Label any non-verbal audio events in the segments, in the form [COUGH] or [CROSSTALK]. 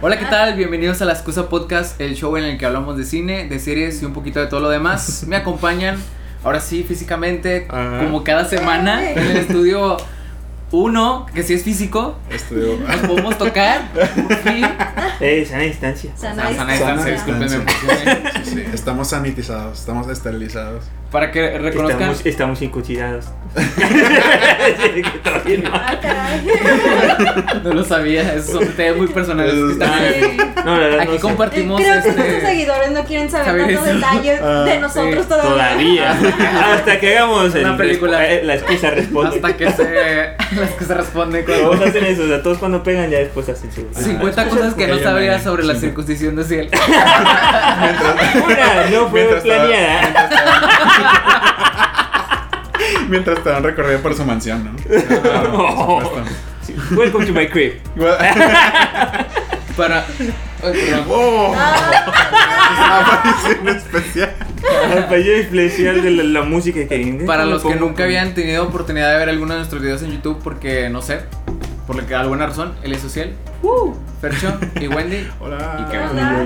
Hola, ¿qué tal? Bienvenidos a La Excusa Podcast, el show en el que hablamos de cine, de series y un poquito de todo lo demás. Me acompañan, ahora sí, físicamente, Ajá. como cada semana, en el estudio uno, que sí es físico. Estudio. Nos podemos tocar. por fin. Eh, sana distancia. Sana Sana sana distancia. distancia. Sí, sí, estamos sanitizados, estamos esterilizados. Para que reconozcan. Estamos, estamos no. [LAUGHS] Ah. No lo sabía, esos son detalles muy Ah. Sí. No, la verdad Aquí no compartimos Creo que este. nuestros seguidores no quieren saber saber tantos detalles Ah, de nosotros sí, todavía. Todavía. Hasta que hagamos el Una película. eh, La excusa responde. Hasta que se. [LAUGHS] Se responden Todos cuando. hacen eso, o sea, todos cuando pegan ya después hacen su. 50 cosas que no sabría sobre la circuncisión de Ciel. [LAUGHS] Una no fue planeada. [LAUGHS] Mientras te dan recorrido por su mansión, ¿no? [LAUGHS] Supuesto. Sí. Welcome to my crib. [LAUGHS] Para. ¡Oh! Aparición especial. Especial de la, la música que Para los que nunca habían tenido oportunidad de ver alguno de nuestros videos en YouTube, porque no sé, por alguna razón, él es social, Fercho y Wendy. Hola. Y Hola.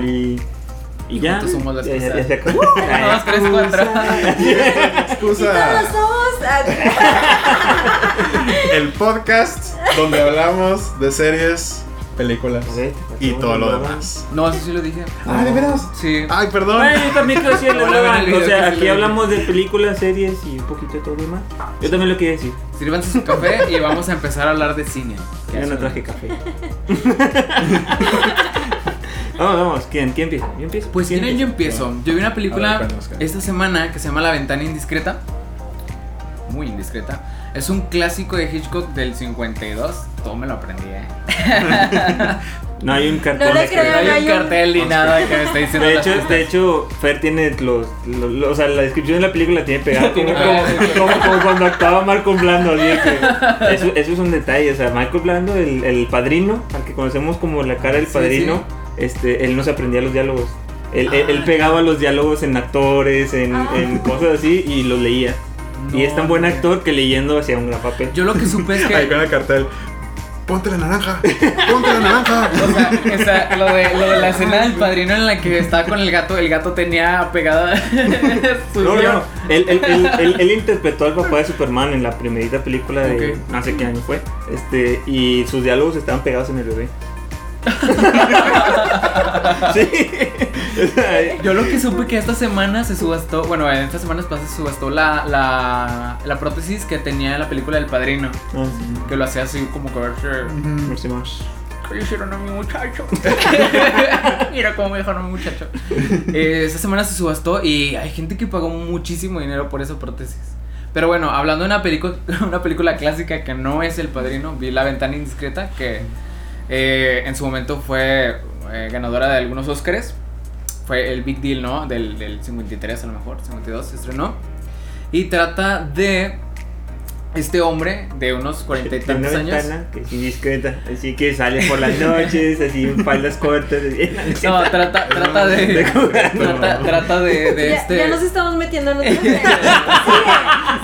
Y, y ya. juntos somos las ya, ya, cosas. ya [LAUGHS] dos, tres, cuatro. Excusa. El podcast donde hablamos de series, películas y todo lo ¿cómo demás. No, eso sí lo dije. Ah, ¿de veras? Sí. Ay, perdón. Bueno, yo también [LAUGHS] ven el video O sea, que sí aquí hablamos de películas, series y un poquito de todo lo demás. Yo también lo quería decir. Sírvanse su café y vamos a empezar a hablar de cine. Yo no traje café. [LAUGHS] vamos, vamos. ¿Quién? ¿Quién empieza? ¿Yo empiezo? Pues ¿Quién yo empiezo. Yo vi una película esta semana que se llama La Ventana Indiscreta. Muy indiscreta. Es un clásico de Hitchcock del 52. Todo me lo aprendí, eh. [LAUGHS] No hay un cartón. No le creo, No no hay un hay un- cartel ni nada que me esté diciendo De hecho, pistas. de hecho, Fer tiene los, los- los- O sea, la descripción de la película tiene pegado como, [LAUGHS] Tiene como, pegado. como- como cuando actuaba Marco Blando. que- eso, eso es un detalle. O sea, Marco Blando, el, el padrino, al que conocemos como la cara del Sí, padrino, este, él no se aprendía los diálogos. Él, él- él Ah. pegaba los diálogos en actores, en, Ah. en cosas así, y los leía. y es tan buen actor que leyendo hacía un gran papel. Yo lo que supe es que. [LAUGHS] Ahí con el cartel. Ponte la naranja. Ponte la naranja. [LAUGHS] O sea, lo, de, lo de la escena del padrino en la que estaba con el gato, el gato tenía pegada [LAUGHS] su No, no, no. Él, él- él- él- él interpretó al papá de Superman en la primerita película de Ok. no sé qué año fue. Este, y sus diálogos estaban pegados en el bebé. [LAUGHS] sí. [LAUGHS] Yo lo que supe que esta semana se subastó, bueno, en estas semanas pasadas se subastó la, la, la prótesis que tenía en la película del padrino, ah, que lo hacía así como que. Merci más. ¿Qué le hicieron a mi muchacho? [LAUGHS] Mira cómo me dejaron a mi muchacho. Eh, esta semana se subastó y hay gente que pagó muchísimo dinero por esa prótesis. Pero bueno, hablando de una, película una película clásica que no es El Padrino, vi La Ventana Indiscreta, que eh, en su momento fue eh, ganadora de algunos Óscares. Fue el Big Deal, ¿no? Del, del 53 a lo mejor, 52 se estrenó. Y trata de este hombre de unos [LAUGHS] cuarenta y tantos una años. que es indiscreta, así que sale por las noches, así en faldas cortas. así. [LAUGHS] No, trata, [LAUGHS] trata de. De jugar. Trata, trata de, de ya, este. ya nos estamos metiendo en otros temas.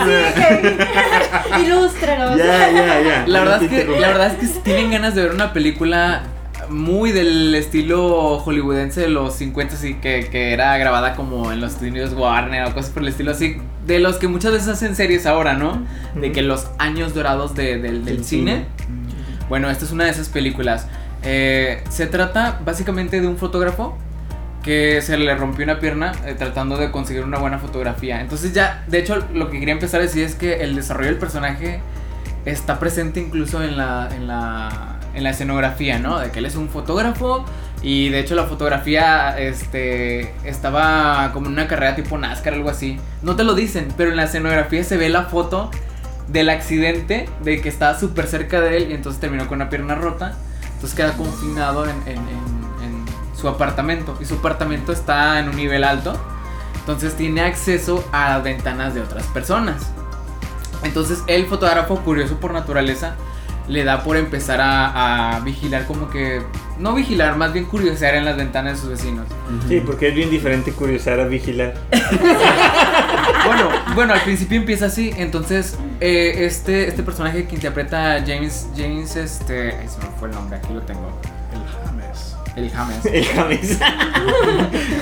Sigue, sigue. Ilústranos. Ya, ya, ya. La verdad es que, la verdad es que si tienen ganas de ver una película muy del estilo hollywoodense de los 50 así que, que era grabada como en los estudios Warner o cosas por el estilo así, de los que muchas veces hacen series ahora, ¿no? De que los años dorados de- del, cine. cine. Bueno, esta es una de esas películas. Eh, se trata básicamente de un fotógrafo que se le rompió una pierna eh, tratando de conseguir una buena fotografía. Entonces ya, de hecho, lo que quería empezar a decir es que el desarrollo del personaje está presente incluso en la, en la, en la escenografía, ¿no? De que él es un fotógrafo y de hecho la fotografía este, estaba como en una carrera tipo NASCAR, algo así. No te lo dicen, pero en la escenografía se ve la foto del accidente, de que estaba súper cerca de él y entonces terminó con una pierna rota. Entonces queda confinado en, en- en- en su apartamento y su apartamento está en un nivel alto. Entonces tiene acceso a las ventanas de otras personas. Entonces el fotógrafo, curioso por naturaleza, le da por empezar a, a vigilar como que... No vigilar, más bien curiosear en las ventanas de sus vecinos. Sí, porque es bien diferente curiosar a vigilar. [LAUGHS] Bueno, bueno, al principio empieza así. Entonces, eh, este, este personaje que interpreta a James, James, este. Ay, se me fue el nombre, aquí lo tengo. El James. El James. [LAUGHS] El James.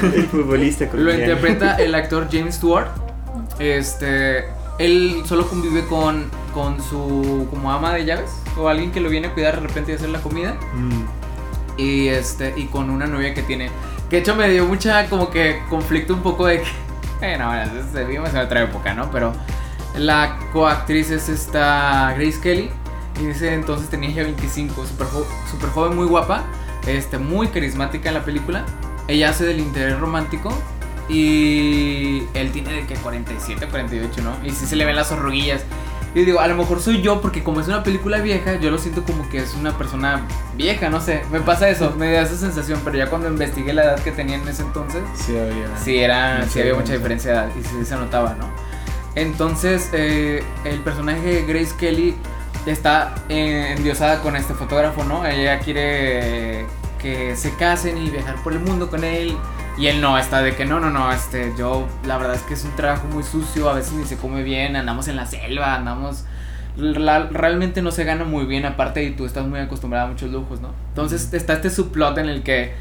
[LAUGHS] el futbolista Lo colombiano. interpreta el actor James Stewart. Este, él solo convive con, con su como ama de llaves o alguien que lo viene a cuidar de repente y hacer la comida Mm. y este y con una novia que tiene que de hecho me dio mucha como que conflicto un poco de que [LAUGHS] bueno, bueno, se vivimos en otra época, ¿no? Pero la coactriz es esta Grace Kelly y dice entonces tenía ya 25, súper jo- súper joven, muy guapa, este, muy carismática en la película. Ella hace del interés romántico y él tiene de que 47, 48, ¿no? Y sí se le ven las arruguillas. Y digo, a lo mejor soy yo porque como es una película vieja, yo lo siento como que es una persona vieja, no sé, me pasa eso, me da esa sensación, pero ya cuando investigué la edad que tenía en ese entonces, Sí, había. Sí, era, Mucha sí había mucha diferencia. de edad y sí se notaba, ¿no? Entonces, eh, el personaje de Grace Kelly está eh, endiosada con este fotógrafo, ¿no? Ella quiere que se casen y viajar por el mundo con él. Y él no, está de que no, no, no, este, yo, la verdad es que es un trabajo muy sucio, a veces ni se come bien, andamos en la selva, andamos... la- realmente no se gana muy bien aparte y tú estás muy acostumbrada a muchos lujos, ¿no? Entonces está este subplot en el que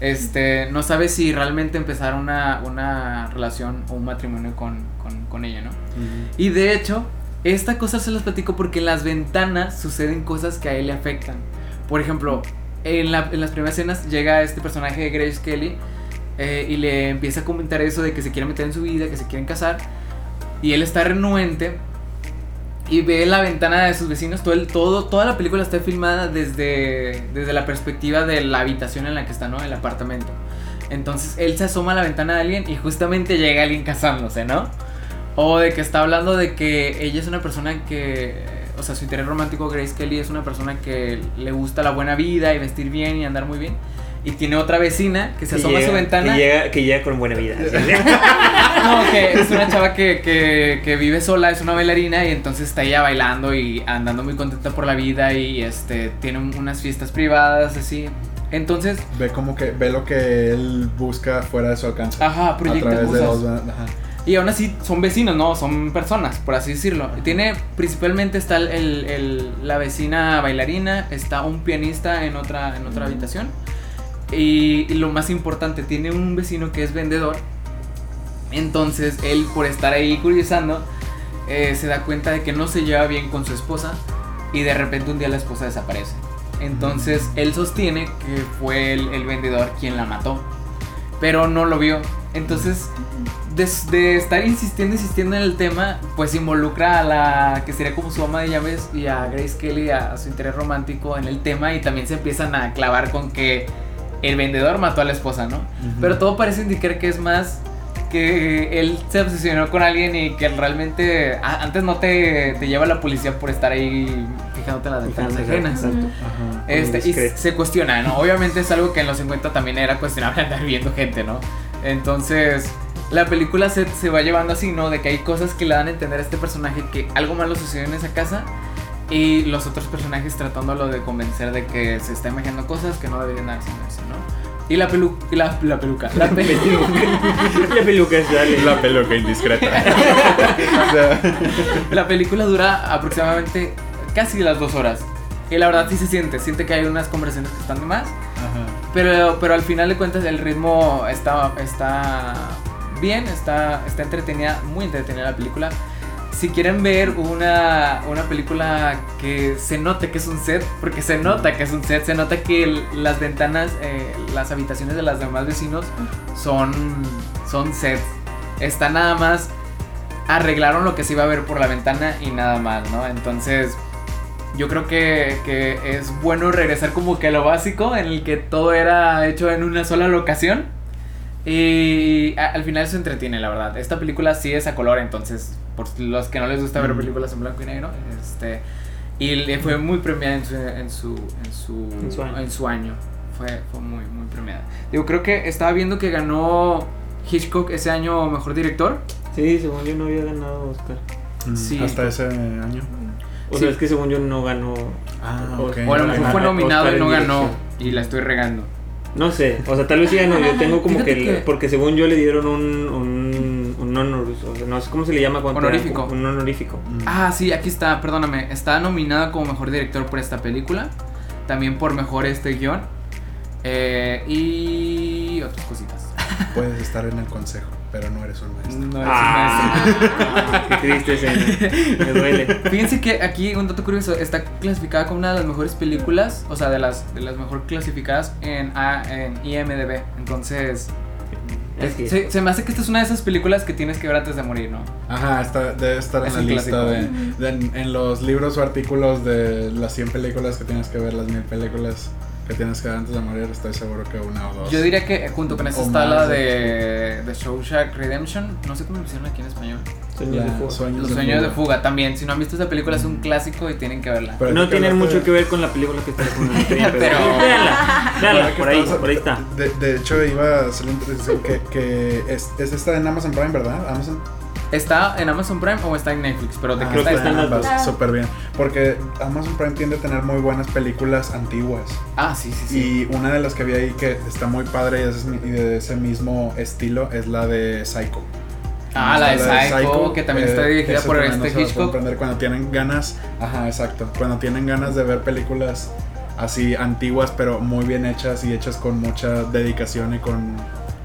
este, no sabes si realmente empezar una, una relación o un matrimonio con, con, con ella, ¿no? Mm. Y de hecho, esta cosa se las platico porque en las ventanas suceden cosas que a él le afectan. Por ejemplo, en, la- en las primeras escenas llega este personaje de Grace Kelly eh, y le empieza a comentar eso de que se quiere meter en su vida, que se quieren casar. Y él está renuente y ve la ventana de sus vecinos. Todo, todo, toda la película está filmada desde, desde la perspectiva de la habitación en la que está, ¿no? El apartamento. Entonces él se asoma a la ventana de alguien y justamente llega alguien casándose, ¿no? O de que está hablando de que ella es una persona que, o sea, su interés romántico, Grace Kelly, es una persona que le gusta la buena vida y vestir bien y andar muy bien. Y tiene otra vecina que se Que asoma a su llega- ventana. Que llega, que llega con buena vida. [LAUGHS] No, que es una chava que, que, que vive sola, es una bailarina y entonces está ella bailando y andando muy contenta por la vida y este tiene unas fiestas privadas así. Entonces, Ve como que ve lo que él busca fuera de su alcance. ajá, a proyecta través de. Ajá. Y aún así son vecinos, ¿no? Son personas, por así decirlo. Tiene, principalmente está el, el- el- la vecina bailarina, está un pianista en otra, en otra habitación. Y, y lo más importante, tiene un vecino que es vendedor. Entonces él, por estar ahí curiosando, eh, se da cuenta de que no se lleva bien con su esposa. Y de repente un día la esposa desaparece. Entonces él sostiene que fue el, el vendedor quien la mató. Pero no lo vio. Entonces de, de estar insistiendo, insistiendo en el tema, pues involucra a la que sería como su ama de llaves y a Grace Kelly, a, a su interés romántico en el tema y también se empiezan a clavar con que el vendedor mató a la esposa, ¿no? Pero todo parece indicar que es más que él se obsesionó con alguien y que realmente a- antes no te, te lleva la policía por estar ahí fijándote en las ventanas ajenas. Este, y se cuestiona, ¿no? Obviamente es algo que en los 50 también era cuestionable andar viendo gente, ¿no? Entonces, la película se, se va llevando así, ¿no? De que hay cosas que le dan a entender a este personaje que algo malo sucedió en esa casa y los otros personajes tratándolo de convencer de que se está imaginando cosas que no deberían hacer eso, ¿no? Y la, pelu la, la peluca, la [LAUGHS] película. La peluca es dale. La peluca indiscreta. [LAUGHS] O sea, La película dura aproximadamente casi las dos horas. Y la verdad sí se siente, siente que hay unas conversaciones que están de más. ajá. Pero, pero al final de cuentas el ritmo está, está bien, está, está entretenida, muy entretenida la película. Si quieren ver una, una película que se note que es un set, porque se nota que es un set, se nota que las ventanas, eh, las habitaciones de los demás vecinos son, son sets. Está nada más, arreglaron lo que se iba a ver por la ventana y nada más, ¿no? Entonces, yo creo que, que es bueno regresar como que a lo básico, en el que todo era hecho en una sola locación. Y al final se entretiene, la verdad. Esta película sí es a color, entonces, por los que no les gusta ver películas en blanco y negro, este, y le fue muy premiada en su, en su, en su, En su año. en su año. Fue, fue muy, muy premiada. Digo, creo que estaba viendo que ganó Hitchcock ese año mejor director. Sí, según yo no había ganado Oscar. Mm, Sí. Hasta ese año. O Sí. sea, es que según yo no ganó. Ah, O- ok. O a lo mejor fue nominado Oscar y no ganó. Y la estoy regando. No sé, o sea, tal vez sí ganó. Yo tengo como Fíjate que, que- Porque según yo le dieron un. Un, un honor, o sea, no sé cómo se le llama cuando. Honorífico. Un honorífico. Mm. Ah, sí, aquí está, perdóname. Está nominada como mejor director por esta película. También por mejor este guion. Eh, y otras cositas. [LAUGHS] Puedes estar en el consejo, pero no eres un maestro. No, Ah, qué triste escena. Me duele. Fíjense que aquí un dato curioso, está clasificada como una de las mejores películas, o sea, de las, de las mejor clasificadas en, en IMDB. Entonces, es- se, se me hace que esta es una de esas películas que tienes que ver antes de morir, ¿no? Ajá, está, debe estar Es en la lista de, de- en, en los libros o artículos de las 100 películas que tienes que ver, las 1000 películas que tienes que ver antes de morir, estoy seguro que una o dos. Yo diría que junto con esta O está la más, de, de Shawshank Redemption, no sé cómo lo hicieron aquí en español. Sueños de fuga. Sueños Los de sueños de fuga. fuga también. Si no han visto esta película es un clásico y tienen que verla. Pero No ahorita tienen mucho que ver con la película que está [LAUGHS] con la pero, Pero- véanla, véanla, Ahora que por ahí, estamos- por ahí está. De, de hecho, iba a hacer introducción que, que es, es esta en Amazon Prime, ¿verdad? Amazon. ¿Está en Amazon Prime o está en Netflix? Pero de Ah, está, que está en ambas, súper bien. Porque Amazon Prime tiende a tener muy buenas películas antiguas. Ah, sí, sí, sí. Y una de las que vi ahí que está muy padre y de ese mismo estilo es la de Psycho. Ah, la de Psycho, que también está dirigida esa por este no Hitchcock. comprender Cuando tienen ganas, ajá, exacto. Cuando tienen ganas de ver películas así antiguas, pero muy bien hechas y hechas con mucha dedicación y con.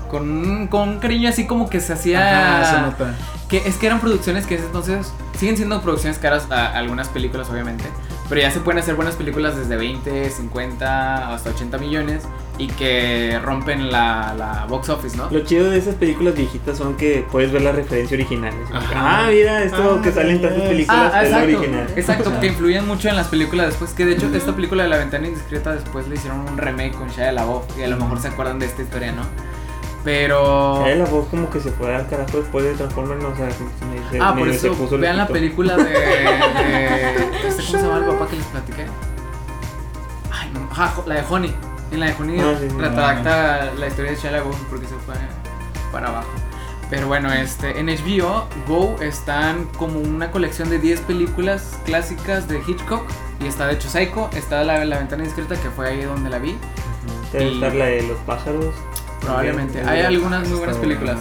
Con, un- con un cariño así como que se hacía. Ajá, se nota. Que es que eran producciones que entonces siguen siendo producciones caras a algunas películas obviamente, pero ya se pueden hacer buenas películas desde 20, 50 hasta 80 millones y que rompen la, la box office, ¿no? Lo chido de esas películas viejitas son que puedes ver la referencia original. Ah, mira, esto Ah, que sale en tantas películas Ah, es la original. exacto, que influyen mucho en las películas después, que de hecho esta película de La Ventana Indiscreta después le hicieron un remake con Shia LaBeouf y a lo mejor se acuerdan de esta historia, ¿no? Pero... La voz como que se fue al carajo después de Transformers, no, o sea, se Ah, por eso vean la película de, [LAUGHS] de- este, ¿Cómo se llama el papá que les platiqué? Ay, no, ajá, la de Honey. En la de Honey Ah, sí, retracta la historia de Shia porque se fue para abajo. Pero bueno, este, en HBO Go están como una colección de 10 películas clásicas de Hitchcock. Y está de hecho Psycho, está la, la ventana discreta que fue ahí donde la vi. Debe Y- estar la de los pájaros. Probablemente. Hay bien. algunas muy buenas películas.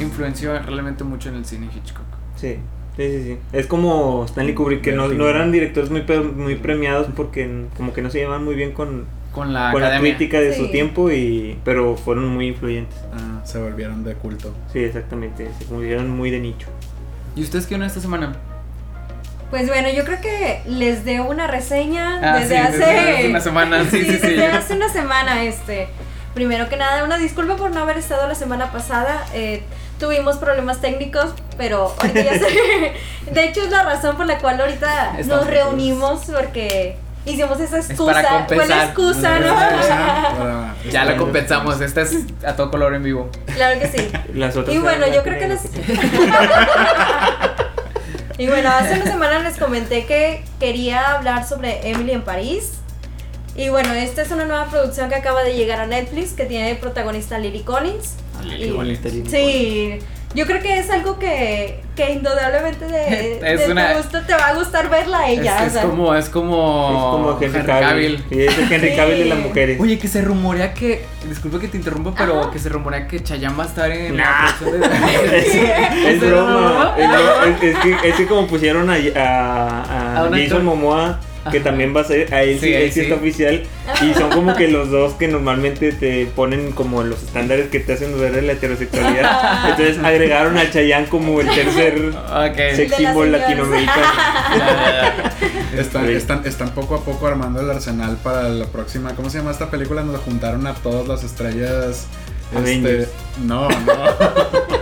Influenció realmente mucho en el cine Hitchcock. Sí, sí, sí, sí. Es como Stanley Kubrick, que no, no eran directores muy, muy premiados porque como que no se llevaban muy bien con, Con la con la crítica de su tiempo, y pero fueron muy influyentes. Ah, se volvieron de culto. Sí, exactamente. Se volvieron muy de nicho. ¿Y ustedes qué vieron esta semana? Pues bueno, yo creo que les dé una reseña Ah, desde sí, hace desde hace una semana, [LAUGHS] sí, sí, sí. desde hace una semana, este. Primero que nada, una disculpa por no haber estado la semana pasada. eh, tuvimos problemas técnicos, pero ahorita ya se- [LAUGHS] De hecho, es la razón por la cual ahorita Estamos nos reunimos porque hicimos esa excusa. para Fue la excusa, ¿no? [LAUGHS] Para- Ya para- compensamos, esta es a todo color en vivo. claro que sí. Las otras Y bueno, yo creo que negro, [LAUGHS] y bueno, hace una semana les comenté que quería hablar sobre Emily en París. Y bueno, esta es una nueva producción que acaba de llegar a Netflix, que tiene de protagonista Lily Collins. Lily Y- Collins, Sí, yo creo que es algo que, que indudablemente de, [LAUGHS] Es de una- tu gusto te va a gustar verla a ella. es, o es sea. como, es como, Es como Henry Henry Cavill. Sí, es Henry Sí. Cavill de las mujeres. Oye, que se rumorea que, disculpa que te interrumpa, pero Ajá. que se rumorea que Chayanne va a estar en Nah. la producción de [LAUGHS] es, es ¿Es broma. Es, bro- es- es que, es que como pusieron a, a, a A Jason. Momoa, que también va a ser, a él sí, Sí, él sí está oficial. Y [LAUGHS] son como que los dos que normalmente te ponen como los estándares que te hacen ver de la heterosexualidad. [LAUGHS] Entonces agregaron a Chayanne como el tercer Ok. sex symbol latinoamericano. [LAUGHS] Están, Sí. están, están poco a poco armando el arsenal para la próxima. ¿Cómo se llama esta película? Donde juntaron a todas las estrellas. Este, no, no.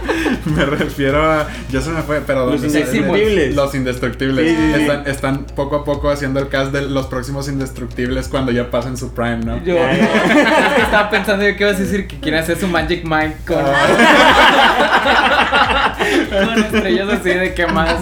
[LAUGHS] me refiero a. Ya se me fue, pero Los Indestructibles. Los indestructibles. Sí, sí, sí. Están, están poco a poco haciendo el cast de los próximos indestructibles cuando ya pasen su prime, ¿no? Yo estaba pensando yo que ibas a decir que quiere hacer su Magic Mike con, [LAUGHS] con estrellas así de que más.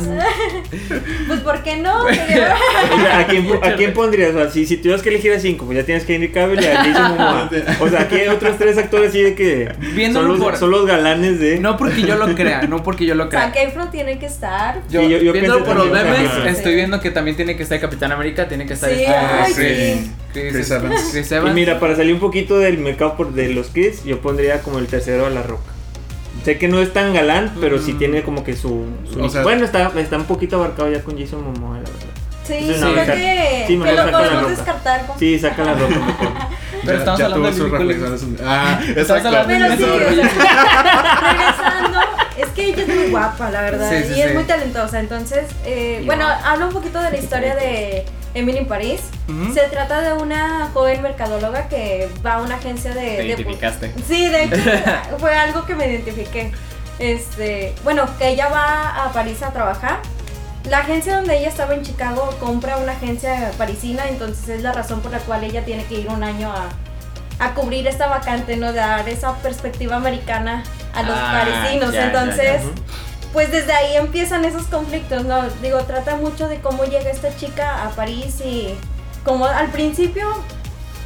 Pues, ¿por qué no? Sería- O sea, ¿a quién, ¿A quién pondrías? O sea, si, si tuvieras que elegir a cinco, pues ya tienes que Henry Cavill y a Jason Momoa. [LAUGHS] O sea, aquí hay otros tres actores así de que son los, por- son los galanes de... No porque yo lo crea, no porque yo lo crea. Zac Efron tiene que estar. Yo, Sí, yo- yo viendo por los memes, estoy viendo que también tiene que estar Capitán América, tiene que estar Sí, este, ay, Chris, sí. Chris, Chris Evans. Chris Y Evans. mira, para salir un poquito del mercado por- de los kids, yo pondría como el tercero a La Roca. Sé que no es tan galán, pero sí Mm. tiene como que su... su- O sea- bueno, está, está un poquito abarcado ya con Jason Momoa, la verdad. Sí, Sí, sí, no, creo saca- que, sí, que lo podemos descartar. con- Sí, saca La Roca mejor. [LAUGHS] Pero ya, estamos ya hablando de reflexiones. Ah, exacto. Pero sí, o sea, regresando, es que ella es muy guapa, la verdad, Sí, sí, y sí. es muy talentosa. Entonces, eh, bueno, hablo un poquito de la historia de Emily en París. Se trata de una joven mercadóloga que va a una agencia de. Te de- identificaste. Sí, de hecho [LAUGHS] fue algo que me identifiqué. Este, bueno, que ella va a París a trabajar. La agencia donde ella estaba en Chicago compra una agencia parisina, entonces es la razón por la cual ella tiene que ir un año a, a cubrir esta vacante, ¿no? Dar esa perspectiva americana a los Ah, parisinos. ya, ya, ya. entonces, pues desde ahí empiezan esos conflictos, ¿no? Digo, trata mucho de cómo llega esta chica a París y como al principio,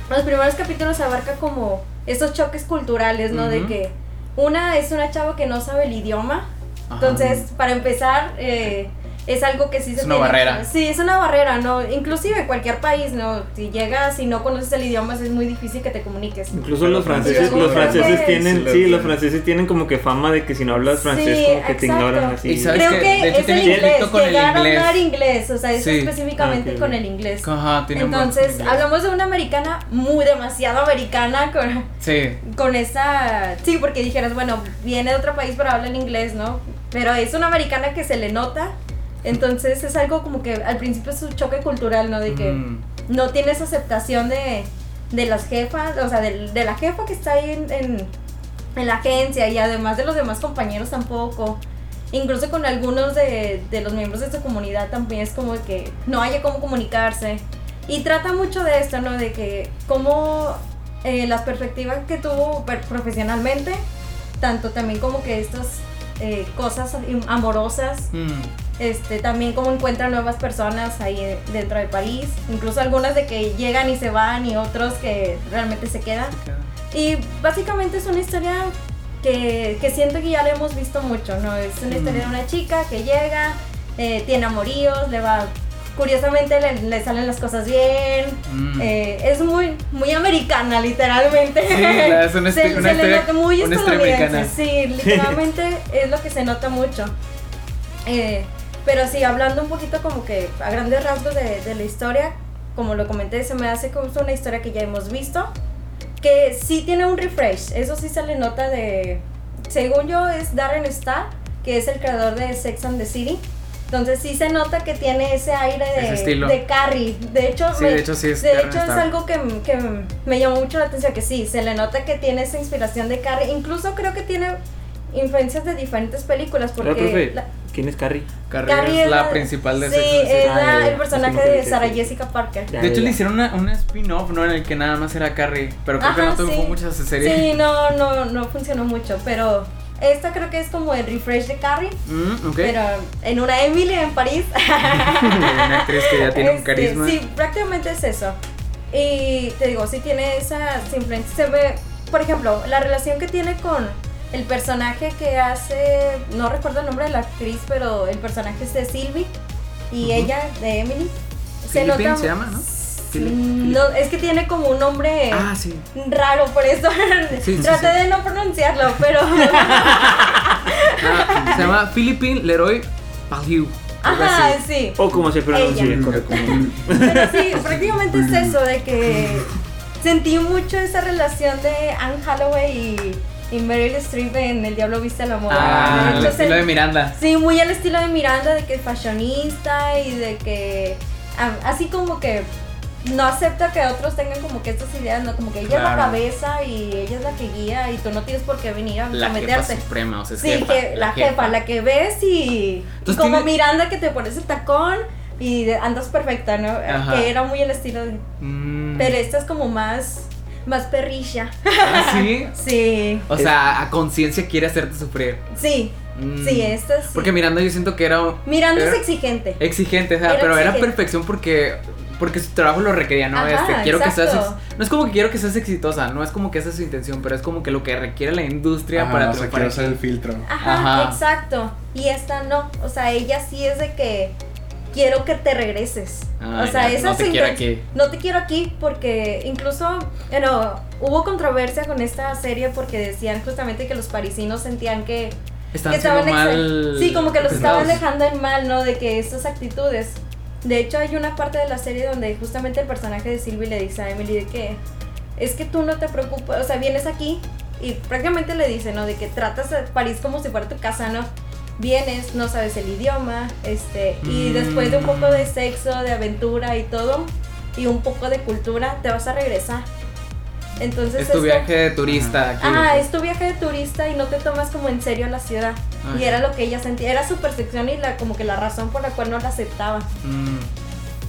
los primeros capítulos abarca como esos choques culturales, ¿no? De que una es una chava que no sabe el idioma, Ajá. entonces para empezar eh, es algo que sí se Es una tiene- barrera. Sí, es una barrera, ¿no? Inclusive en cualquier país, ¿no? Si llegas y no conoces el idioma es muy difícil que te comuniques. Incluso los franceses, los franceses tienen, sí los franceses tienen como que fama de que si no hablas francés Sí, como que te exacto. ignoran así. Y sabes Creo que, que, es el inglés, con el llegar a inglés. hablar inglés, o sea, es Sí. específicamente Ah, con el inglés. Ajá, Entonces, inglés. hablamos de una americana muy demasiado americana con, Sí. con esa... Sí, porque dijeras, bueno, viene de otro país pero habla en inglés, ¿no? Pero es una americana que se le nota. Entonces es algo como que al principio es un choque cultural, ¿no? De que Mm. no tienes aceptación de, de las jefas, o sea, de, de la jefa que está ahí en, en, en la agencia y además de los demás compañeros tampoco. Incluso con algunos de, de los miembros de su comunidad también es como que no haya cómo comunicarse. Y trata mucho de esto, ¿no? De que cómo eh, las perspectivas que tuvo profesionalmente, tanto también como que estas eh, cosas amorosas Mm. Este, también como encuentran nuevas personas ahí dentro del país, incluso algunas de que llegan y se van y otros que realmente se quedan. Y básicamente es una historia que, que siento que ya la hemos visto mucho, ¿no? Es una historia de una chica que llega, eh, tiene amoríos, le va... Curiosamente le, le salen las cosas bien, Mm. eh, es muy, muy americana, literalmente. Sí, es una [LAUGHS] se, una se le historia- nota muy estadounidense. Sí, literalmente [LAUGHS] es lo que se nota mucho. Eh, pero sí, hablando un poquito como que a grandes rasgos de, de la historia, como lo comenté, se me hace como una historia que ya hemos visto, que sí tiene un refresh, eso sí se le nota de, según yo es Darren Star, que es el creador de Sex and the City. Entonces sí se nota que tiene ese aire Ese de, estilo. de Carrie. De hecho, Sí, me- de hecho sí es de Darren hecho es Star. algo que, que me llamó mucho la atención, que sí, se le nota que tiene esa inspiración de Carrie. Incluso creo que tiene influencias de diferentes películas, porque... la- ¿Quién es Carrie? Carrie, Carrie es la principal de Sí, City. es la- el personaje que de Sarah. Jessica Parker. De hecho, le hicieron una, un spin-off, ¿no? En el que nada más era Carrie. Pero creo que Ajá, no triunfó sí. mucho esa serie. Sí, no, [LAUGHS] no, no funcionó mucho, pero esta creo que es como el refresh de Carrie, Mm, ok. pero en una Emily en París. [LAUGHS] Una actriz que ya tiene un Este, carisma. Sí, prácticamente es eso. Y te digo, sí tiene esa influencia. Se ve, por ejemplo, la relación que tiene con el personaje que hace, no recuerdo el nombre de la actriz, pero el personaje es de Sylvie y ella de Emily. Philippine se llama, ¿no? No, es que tiene como un nombre Ah, sí. raro, por eso [LAUGHS] Sí, sí, traté sí. de no pronunciarlo, pero [LAUGHS] Ah, se llama Philippine Leroy Paliu. ajá, sí. O como se pronuncia. Pero sí, prácticamente es [LAUGHS] eso, de que sentí mucho esa relación de Anne Holloway y, y Meryl Streep en El Diablo Viste al Amor. Ah, De el hecho, estilo de Miranda. Sí, muy al estilo de Miranda, de que es fashionista y de que a- así como que no acepta que otros tengan como que estas ideas, no como que ella es la cabeza y ella es la que guía y tú no tienes por qué venir a La meterte. suprema, o sea, es Sí, jefa, que la jefa, la que ves y como Miranda que te pones el tacón y andas perfecta, ¿no? Ajá. Que era muy el estilo de... Mm. Pero esta es como más, más perrilla. ¿Ah, sí? [LAUGHS] Sí, O sea, a conciencia quiere hacerte sufrir. sí, Mm. sí, esta sí. Porque Miranda yo siento que era Miranda era es exigente. exigente, o sea, Era pero era perfección porque porque su trabajo lo requería, ¿no? Ajá, este, quiero que seas no es como que quiero que seas exitosa, no es como que esa es su intención, pero es como que lo que requiere la industria Ajá, para o sea, triunfar. quiero ser el filtro. Ajá, Ajá. exacto. Y esta no, o sea, ella sí es de que quiero que te regreses. Ah, o sea, ya, esa no te quiero aquí. No te quiero aquí porque incluso, bueno, hubo controversia con esta serie porque decían justamente que los parisinos sentían que Están que estaban mal. Sí, como que los estaban dejando en mal, ¿no? De que estas actitudes. De hecho, hay una parte de la serie donde justamente el personaje de Sylvie le dice a Emily de que es que tú no te preocupas, o sea, vienes aquí y prácticamente le dice, ¿no? De que tratas a París como si fuera tu casa, ¿no? Vienes, no sabes el idioma, este, y Mm. después de un poco de sexo, de aventura y todo, y un poco de cultura, te vas a regresar. Entonces Es tu esto- viaje de turista aquí. Ah, es tu viaje de turista y no te tomas como en serio la ciudad. Ah, y era lo que ella sentía, era su percepción y la, como que la razón por la cual no la aceptaba. Mm,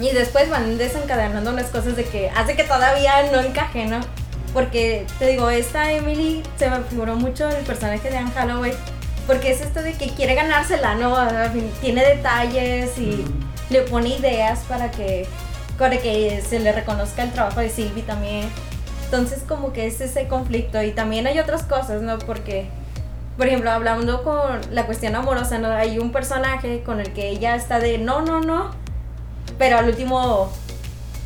Y después van desencadenando unas cosas de que hace que todavía no encaje, ¿no? Porque te digo, esta Emily se me figuró mucho el personaje de Anne Holloway. Porque es esto de que quiere ganársela, ¿no? Tiene detalles y le pone ideas para que, para que se le reconozca el trabajo de Sylvie también. Entonces como que es ese conflicto. Y también hay otras cosas, ¿no? Porque, por ejemplo, hablando con la cuestión amorosa, ¿no? Hay un personaje con el que ella está de no, no, no. Pero al último...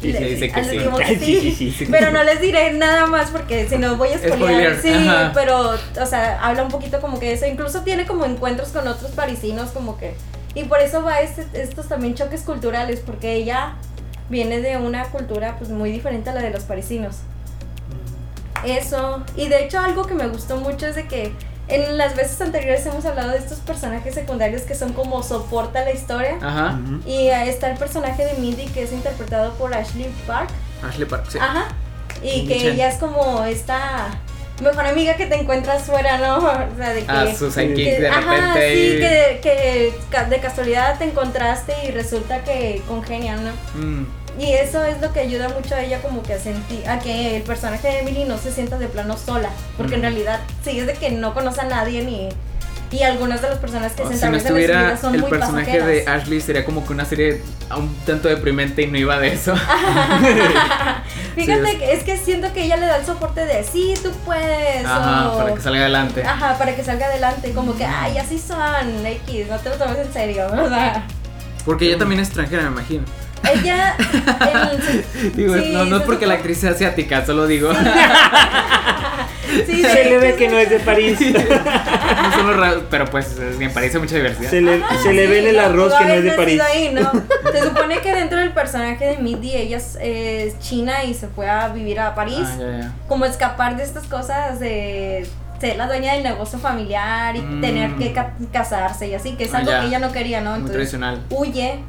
Sí, le- sí, dice que sí. que Sí, sí. sí, sí, sí. Pero no les diré nada más porque si no voy a. Spoiler, Sí, ajá. pero, o sea, habla un poquito como que eso. Incluso tiene como encuentros con otros parisinos, como que. Y por eso va este- estos también choques culturales, porque ella viene de una cultura pues muy diferente a la de los parisinos. Eso. Y de hecho, algo que me gustó mucho es de que en las veces anteriores hemos hablado de estos personajes secundarios que son como soporta la historia. Ajá. Y ahí está el personaje de Mindy que es interpretado por Ashley Park. Ashley Park, sí. Ajá. Y Mindy que Chen. ella es como esta mejor amiga que te encuentras fuera, ¿no? [LAUGHS] O sea, de que. Ah, su sidekick que- de ajá, repente. sí, y- que, de casualidad te encontraste y resulta que congenian, ¿no? Mm, Y eso es lo que ayuda mucho a ella como que a sentir, a que el personaje de Emily no se sienta de plano sola, porque en realidad sí es de que no conoce a nadie ni... Y algunas de las personas que o se si no estuviera son el muy personaje pasajeras. de Ashley, sería como que una serie un tanto deprimente y no iba de eso. [LAUGHS] Fíjate Sí, que es que siento que ella le da el soporte de sí, tú puedes. Ajá, o- para que salga adelante. Ajá, para que salga adelante. Como que, ay, así son, X, no te lo tomes en serio. [LAUGHS] O sea, Porque ella también es extranjera, me imagino. Ella. en- [LAUGHS] Digo, sí, no, no es se porque la actriz sea asiática, solo digo. [LAUGHS] Sí, [LAUGHS] Se le ve que no es de París. no pero pues es- me parece mucha diversidad. Se le, se le ve en el arroz que no es de París. nacido ahí, ¿no? Se supone que dentro del personaje de Mindy, ella es, es china y se fue a vivir a París. Ah, ya, ya. como escapar de estas cosas de ser la dueña del negocio familiar y Mm. tener que ca- casarse y así, que es Ah, algo que ella no quería, ¿no? Muy Entonces tradicional. huye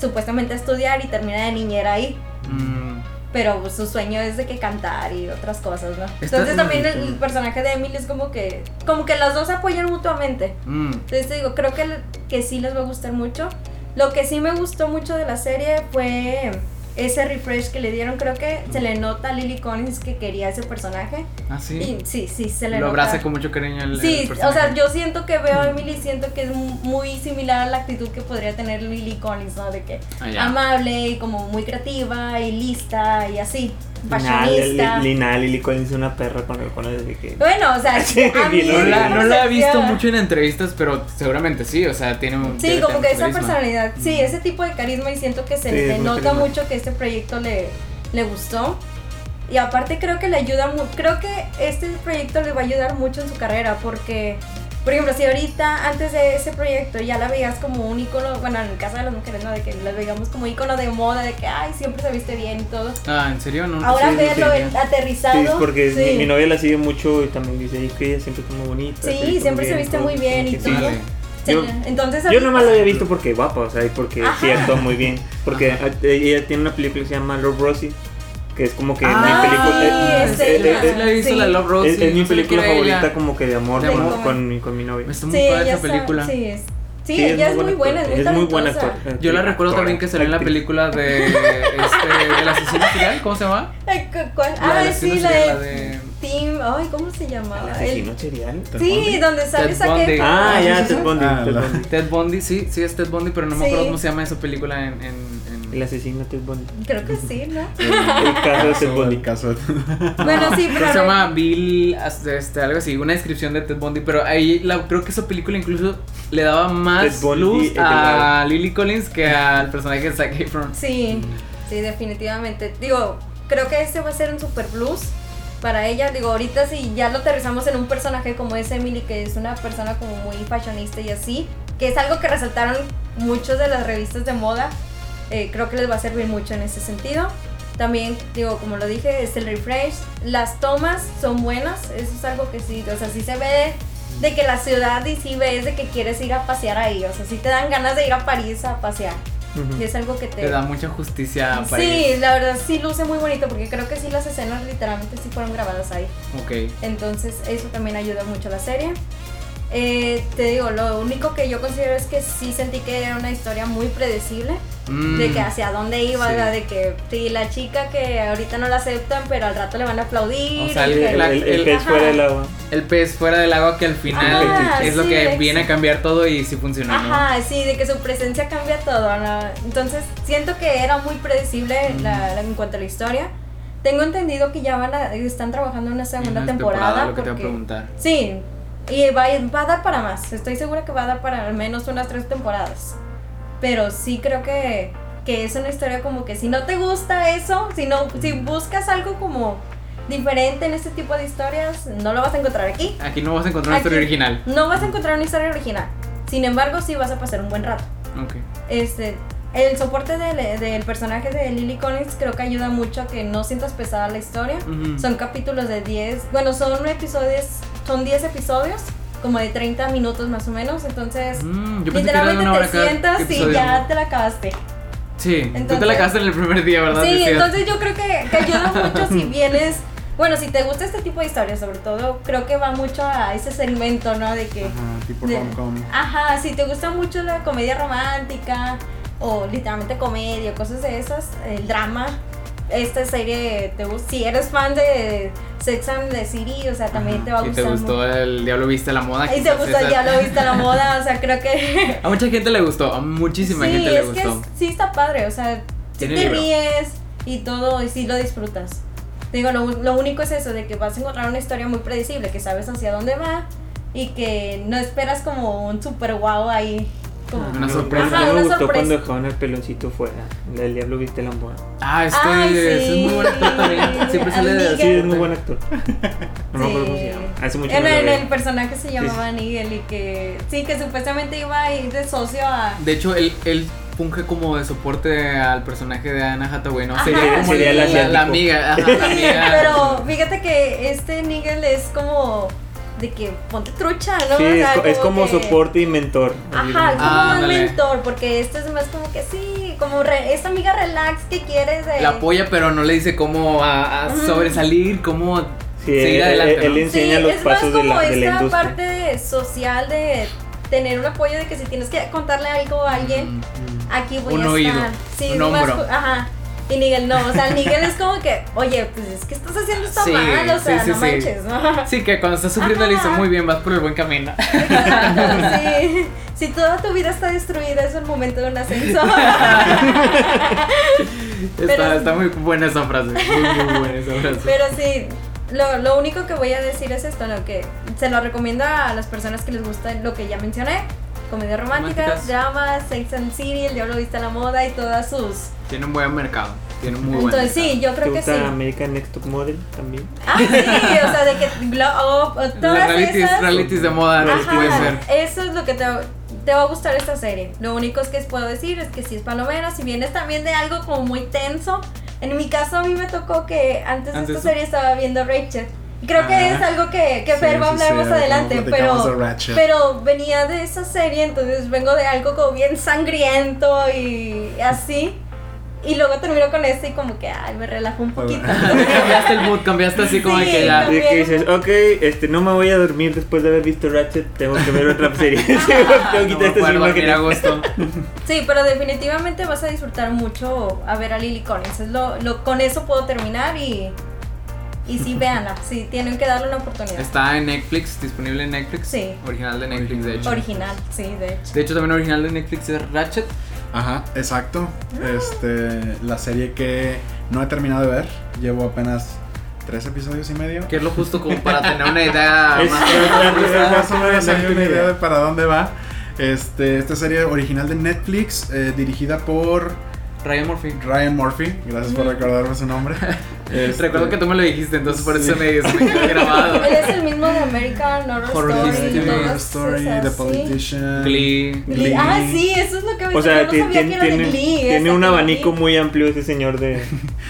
supuestamente a estudiar y termina de niñera ahí. Mm, Pero pues, su sueño es de que cantar y otras cosas, ¿no? Está- Entonces también el, el personaje de Emily es como que, como que las dos apoyan mutuamente. mm. Entonces te digo, creo que, que sí les va a gustar mucho. Lo que sí me gustó mucho de la serie fue ese refresh que le dieron. Creo que se le nota a Lily Collins que quería ese personaje. Ah, sí. Y sí, sí, se le Lo nota. abraza con mucho cariño el, el Sí, o sea, yo siento que veo a Emily y siento que es mu- muy similar a la actitud que podría tener Lily Collins, ¿no? De que Ah, amable y como muy creativa y lista y así, Lili, nah, Lili Collins es una perra con el con el de que. Bueno, o sea, [LAUGHS] Sí, a mí no la, no la he visto mucho en entrevistas, pero seguramente sí, o sea, tiene un... Sí, como que esa carisma. personalidad, sí, ese tipo de carisma y siento que se Sí, le nota mucho que este proyecto le, le gustó. Y aparte creo que le ayuda creo que este proyecto le va a ayudar mucho en su carrera porque, por ejemplo, si ahorita antes de ese proyecto ya la veías como un icono, bueno, en el caso de las mujeres, ¿no? De que la veíamos como icono de moda, de que, ay, siempre se viste bien y todo. Ah, ¿en serio? No. Ahora sí, verlo aterrizado. Sí, porque sí. mi, mi novia la sigue mucho y también dice "Ay, que ella siempre está muy bonita. Sí, siempre se viste todo". muy bien y todo. Dale. Sí, Yo- entonces Yo nomás lo había visto porque guapa, o sea, y porque sí actuó muy bien. Porque Ajá. ella tiene una película que se llama Love Rosie, que es como que Ah, mi película. sí, eh, es eh, ella. eh, sí, la he visto, sí. la Love es, es mi película favorita ella. como que de amor, De con, amor. con, mi, con mi novia. Está muy Sí, padre esa película. sí, es, sí, Sí, ella es muy buen buena, actor, es muy muy buen talentosa. actor. Yo la recuerdo Actora, también que salió en la película de este, El asesino serial, ¿cómo se llama? ¿cuál? Ah, sí, la de, Team, ay, ¿cómo se llamaba? ¿El asesino serial? sí, donde sale esa que Ah, ya, Ted. Bundy. Ah, Ted Bundy. Ted Bundy, sí, sí es Ted Bundy, pero no me acuerdo cómo se llama esa película en... El asesino Ted Bundy. Creo que sí, ¿no? [LAUGHS] El caso de [LAUGHS] Ted Bundy. el caso [LAUGHS] Bueno, sí, ¿Cómo pero se llama? Bill, este, algo así, una descripción de Ted Bundy, pero ahí la, creo que esa película incluso le daba más luz el a Lily Collins que al personaje de Zac Efron. Sí, sí, definitivamente. Digo, creo que este va a ser un super plus para ella. Digo, ahorita si ya lo aterrizamos en un personaje como es Emily, que es una persona como muy fashionista y así, que es algo que resaltaron muchos de las revistas de moda, eh, creo que les va a servir mucho en ese sentido. También, digo, como lo dije, es el refresh. Las tomas son buenas, eso es algo que sí, o sea, sí se ve de que la ciudad y sí ves de que quieres ir a pasear ahí, o sea, sí te dan ganas de ir a París a pasear. Y es algo que te... Te da mucha justicia a Sí, París. la verdad sí luce muy bonito porque creo que sí las escenas literalmente sí fueron grabadas ahí. Ok. Entonces eso también ayuda mucho a la serie. Eh, te digo, lo único que yo considero es que sí sentí que era una historia muy predecible. Mm, De que hacia dónde iba, sí. de que sí, la chica que ahorita no la aceptan, pero al rato le van a aplaudir. O sea, el- que- El, el- el el- pez ajá. fuera del agua. El pez fuera del agua que al final Ajá, es lo sí, que ex- viene a cambiar todo y sí funciona, ¿no? Ajá, sí, de que su presencia cambia todo. ¿no? Entonces, siento que era muy predecible Mm. la- la- en cuanto a la historia. Tengo entendido que ya van a, están trabajando en una segunda Una temporada. lo que te voy a preguntar. Sí, y va, va a dar para más. Estoy segura que va a dar para al menos unas tres temporadas. Pero sí creo que, que es una historia como que si no te gusta eso, si, no, si buscas algo como diferente en este tipo de historias, no lo vas a encontrar aquí. Aquí no vas a encontrar una historia Aquí original. No vas a encontrar una historia original. Sin embargo, sí vas a pasar un buen rato. Ok. Este, el soporte del, del personaje de Lily Collins creo que ayuda mucho a que no sientas pesada la historia. Son capítulos de 10, bueno, son episodios, son 10 episodios, como de 30 minutos más o menos, entonces Mm, yo literalmente te sientas y ya te la acabaste. Sí, tú te Entonces- la acabaste en el primer día, ¿verdad? Sí, entonces yo creo que, que ayuda [LAUGHS] mucho si vienes, bueno, si te gusta este tipo de historias, sobre todo, creo que va mucho a ese segmento, ¿no? De que... Ajá, tipo de-. Ajá, si te gusta mucho la comedia romántica o literalmente comedia, cosas de esas, el drama, esta serie te gusta. Si eres fan de Sex and the City, o sea, también Ajá. te va a Si gustar. te gustó mucho. el Diablo Viste la Moda. Y te quizás gusta esa- ya lo viste a la moda, o sea, creo que. [LAUGHS] A mucha gente le gustó, a muchísima sí, gente le gustó. que es- sí está padre, o sea, si te libro. ríes y todo, y sí lo disfrutas. Digo, lo, lo único es eso, de que vas a encontrar una historia muy predecible, que sabes hacia dónde va y que no esperas como un super wow ahí. Como, Una sorpresa. Ajá, me una gustó sorpresa. cuando dejaban el peloncito fuera. El diablo viste la moda. Ah, este Ay, ese sí. es muy buen actor también. Siempre sale de Sí, es muy buen actor. No me acuerdo cómo se Sí. llama. Hace mucho En, el personaje se llamaba Nigel y que sí, que supuestamente iba a ir de socio a... De hecho, él, él funge como de soporte al personaje de Anna Hathaway, ¿no? Ajá. Sería como Sería la, la, amiga. Ajá, la amiga. Pero fíjate que este Nigel es como de que ponte trucha, ¿no? Sí, O es, es como que- soporte y mentor. Ajá, es como Ah, más mentor, porque esto es más como que sí, como re- esta amiga relax que quieres de... La apoya, pero no le dice cómo a, sobresalir, cómo Sí, seguir él, adelante. él- él ¿no? enseña sí, los es más pasos de como la, de la esta industria. parte de social de tener un apoyo de que si tienes que contarle algo a alguien, Mm. aquí voy Un a oído, estar. Sí, un más hombro. cu- ajá. Y Nigel no, o sea, Nigel es como que, oye, pues es que estás haciendo esto Sí, mal, o sea, sí, no manches, ¿no? Sí, que cuando estás sufriendo le dice muy bien, vas por el buen camino. Exacto, [LAUGHS] sí. Si toda tu vida está destruida, es el momento de un ascenso. Está, Pero- está muy buena esa frase. Muy, muy buena esa frase. Pero sí, lo, lo único que voy a decir es esto, ¿no? Que se lo recomiendo a las personas que les gusta lo que ya mencioné. Comedias románticas, Románticas. dramas, Sex and the City, El Diablo Viste a la Moda y todas sus... Tiene un buen mercado. Tiene un muy buen Entonces sí, yo ¿Te creo que sí. gusta American Next Top Model también? Ah, sí, o sea, de que glow up, Las todas realities, esas... realities de moda Ajá, puede ser. Eso es lo que te, te va a gustar esta serie. Lo único es que puedo decir es que si es palomera, si vienes también de algo como muy tenso. En mi caso a mí me tocó que antes de Antes esta serie estaba viendo Rachel. Creo que es algo que, que Sí, Fer va a hablar sí, más adelante, pero, pero venía de esa serie, entonces vengo de algo como bien sangriento y así. Y luego termino con este y como que, ay, me relajo un poquito. [LAUGHS] cambiaste el mood, cambiaste así como Sí, que ya. que dices, ok, este, no me voy a dormir después de haber visto Ratchet, tengo que ver otra serie. [LAUGHS] [LAUGHS] tengo que No quitar me estas puedo dormir a imágenes. gusto. Sí, pero definitivamente vas a disfrutar mucho a ver a Lily Collins. Es lo, lo, con eso puedo terminar y, y sí, véanla. Sí, tienen que darle una oportunidad. Está en Netflix, disponible en Netflix. Sí. Original de Netflix, de hecho. Original, sí, de hecho. De hecho, también original de Netflix es Ratchet. Ajá, exacto. Este, la serie que no he terminado de ver, llevo apenas tres episodios y medio. Que es lo justo como para tener una idea [LAUGHS] más Más más o menos hay una idea de para dónde va. Este, esta serie original de Netflix, eh, dirigida por Ryan Murphy. Ryan Murphy. Gracias por recordarme su nombre. Este, Recuerdo que tú me lo dijiste, entonces por eso Sí. me, me quedó grabado. [LAUGHS] Él es el mismo de American Horror, Horror Story. Horror The sí. Politician. Glee. Glee. Glee. Ah, sí, eso es lo que me O sea, no sabía tiene, que era Glee. tiene un abanico muy amplio ese señor de,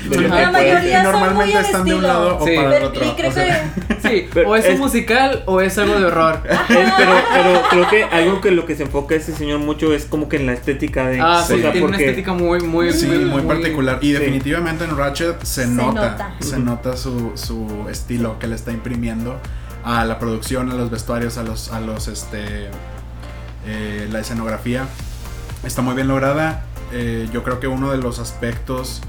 de La mayoría son muy Normalmente al están de un lado o para el otro. creo o sea, que Sí, [LAUGHS] Pero o es, es- un musical o es algo de horror. [LAUGHS] Es- pero, pero creo que algo que lo que se enfoca ese señor mucho es como que en la estética de Ah, o sí, sea, tiene una estética muy, muy, Sí, muy particular. Y definitivamente en Ratchet Se nota, nota. se nota su, su estilo que le está imprimiendo a la producción, a los vestuarios, a los, a los, este, eh, la escenografía. Está muy bien lograda. Eh, yo creo que uno de los aspectos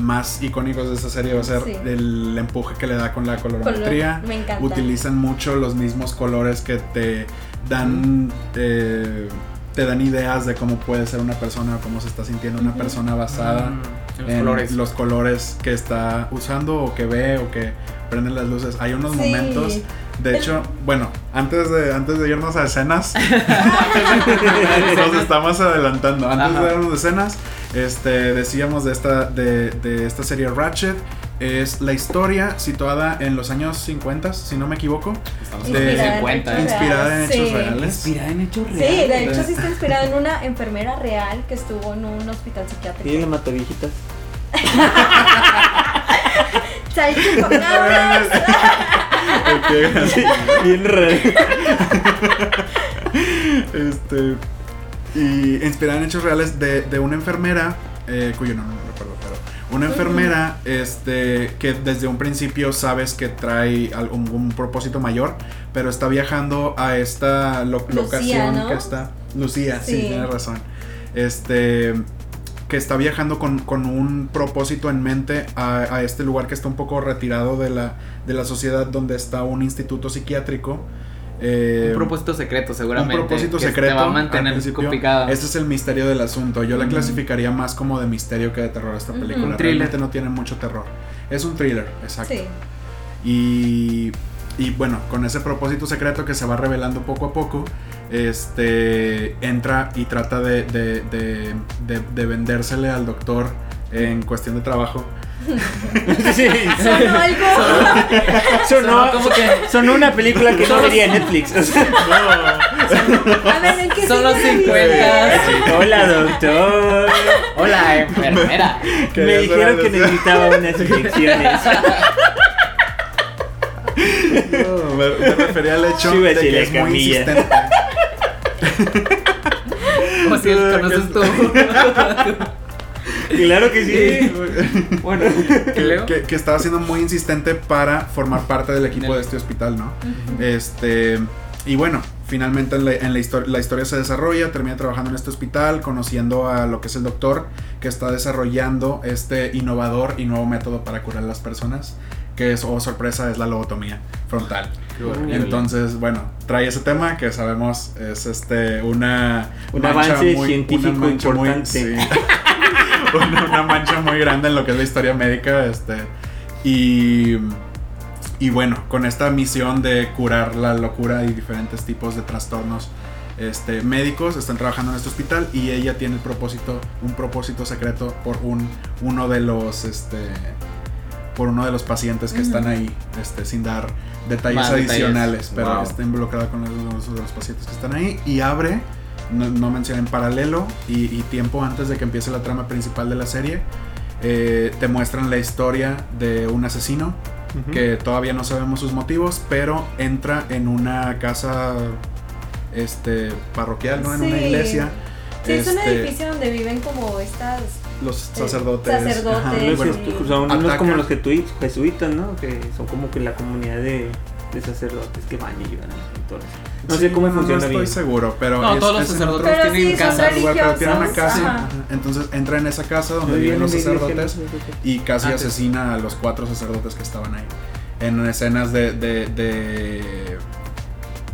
más icónicos de esta serie va a ser Sí. el empuje que le da con la colorimetría. color, me encanta. Utilizan mucho los mismos colores que te dan eh, te dan ideas de cómo puede ser una persona o cómo se está sintiendo una persona basada Mm, los en colores. los colores que está usando o que ve o que prenden las luces. Hay unos Sí. momentos, de hecho, bueno, antes de antes de irnos a escenas, [LAUGHS] nos estamos adelantando. Antes Ajá. de irnos a escenas, este decíamos de esta de, de esta serie Ratchet es la historia situada en los años 50, si no me equivoco, Estamos de- en los Inspirada en 50. hechos inspirada en hechos Sí. reales. Inspirada en hechos Sí, reales. de hecho sí está inspirada en una enfermera real que estuvo en un hospital psiquiátrico. Sí, la mató viejitas. [LAUGHS] ¿Sabes [LAUGHS] qué palabras? Ok, Sí, bien real. este y inspirada en hechos reales de, de una enfermera eh, cuyo nombre no recuerdo una enfermera este que desde un principio sabes que trae algún un propósito mayor pero está viajando a esta lo- Lucía, locación ¿no? que está Lucía sí, Sí. tiene razón este que está viajando con, con un propósito en mente a, a este lugar que está un poco retirado de la, de la sociedad donde está un instituto psiquiátrico eh, Un propósito secreto, seguramente. un propósito que secreto. Te va a mantener. Ese es el misterio del asunto. Yo la clasificaría más como de misterio que de terror esta película. Thriller. Realmente no tiene mucho terror. Es un thriller, exacto. Sí. Y, y bueno, con ese propósito secreto que se va revelando poco a poco, este entra y trata de, de, de, de- de vendérsele al doctor en cuestión de trabajo. Sí. Sonó algo. [LAUGHS] Sonó, Sonó que- sonó una película que no vería en Netflix. [LAUGHS] O sea, A ver, ¿en qué Son los sigue? 50. Hola, doctor. Hola, enfermera. Me Quería dijeron que necesitaba unas inyecciones. No, me, me refería al hecho de que la es muy insistente. Como si conoces tú. [LAUGHS] Claro que sí. Bueno, Creo. que, que estaba siendo muy insistente para formar parte del equipo de este hospital, ¿no? Este, y bueno, finalmente en la, en la historia, la historia se desarrolla, termina trabajando en este hospital, conociendo a lo que es el doctor que está desarrollando este innovador y nuevo método para curar a las personas, que es, oh sorpresa, es la lobotomía frontal. Qué horrible. Entonces, bueno, trae ese tema que sabemos es este una Un avance muy- científico una mancha muy- importante. sí. [LAUGHS] una, una mancha muy grande en lo que es la historia médica, este y y bueno, con esta misión de curar la locura y diferentes tipos de trastornos este, médicos están trabajando en este hospital y ella tiene el propósito, un propósito secreto por un, uno de los este, por uno de los pacientes que están ahí, este, sin dar detalles Más detalles. adicionales, pero Wow. está involucrada con los, de los pacientes que están ahí y abre, no, no menciona en paralelo y, y tiempo antes de que empiece la trama principal de la serie, eh, te muestran la historia de un asesino que todavía no sabemos sus motivos, pero entra en una casa este parroquial, ¿no? En una iglesia. Sí, es un Este, edificio donde viven como estas. Los Sí, sacerdotes. sacerdotes, bueno, jesu- son unos como los jesuitas, ¿no? Que son como que la comunidad de, de sacerdotes que van y ayudan a los pintores. No sí, sé cómo no, funciona no estoy bien. seguro, pero No, es- todos los sacerdotes tienen sí, casa. lugar, pero tiene una casa. ajá. Entonces entra en esa casa donde viven los sacerdotes y casi sí. asesina a los cuatro sacerdotes que estaban ahí. En escenas de, de, de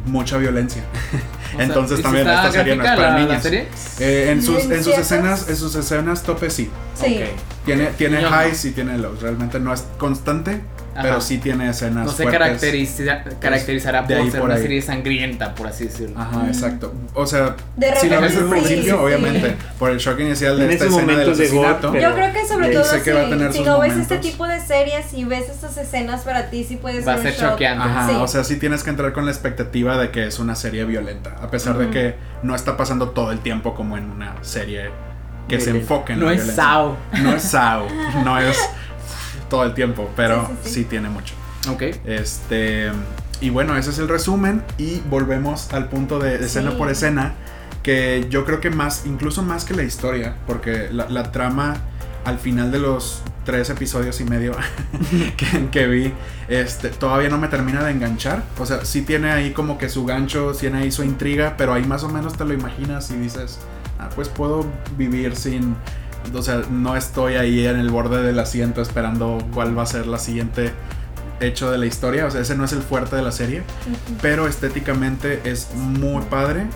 mucha violencia. [LAUGHS] O sea, [LAUGHS] Entonces ¿y si también esta serie no es para la- la serie? Eh, en, sus, en sus escenas, en sus escenas tope sí. Sí. Ok. Tiene, tiene highs y tiene lows. Realmente no es constante, Ajá. pero sí tiene escenas No se fuertes. caracteriza, caracterizará de por ser por una ahí. serie sangrienta, por así decirlo. Ajá, exacto. O sea, De si lo ves al principio, sí. obviamente, por el shock inicial de En esta escena del momentos de gore, asesinato. Yo creo que sobre todo si, que va a tener si sus no ves este tipo de series y ves estas escenas para ti sí puede Va a ser choqueante. Ajá, Sí. o sea, sí tienes que entrar con la expectativa de que es una serie violenta, a pesar de que no está pasando todo el tiempo como en una serie que se enfoque en No la es violencia. Sao. No es Sao, no es [LAUGHS] todo el tiempo, pero Sí, sí, sí, sí. tiene mucho. Ok. Este, y bueno, ese es el resumen y volvemos al punto de, de escena Sí. por escena, que yo creo que más, incluso más que la historia, porque la, la trama al final de los tres episodios y medio [LAUGHS] que, que vi, este, todavía no me termina de enganchar. O sea, sí tiene ahí como que su gancho, tiene ahí su intriga, pero ahí más o menos te lo imaginas y dices, ah, pues puedo vivir sin... O sea, no estoy ahí en el borde del asiento esperando cuál va a ser la siguiente hecho de la historia. O sea, ese no es el fuerte de la serie. Pero estéticamente es muy padre.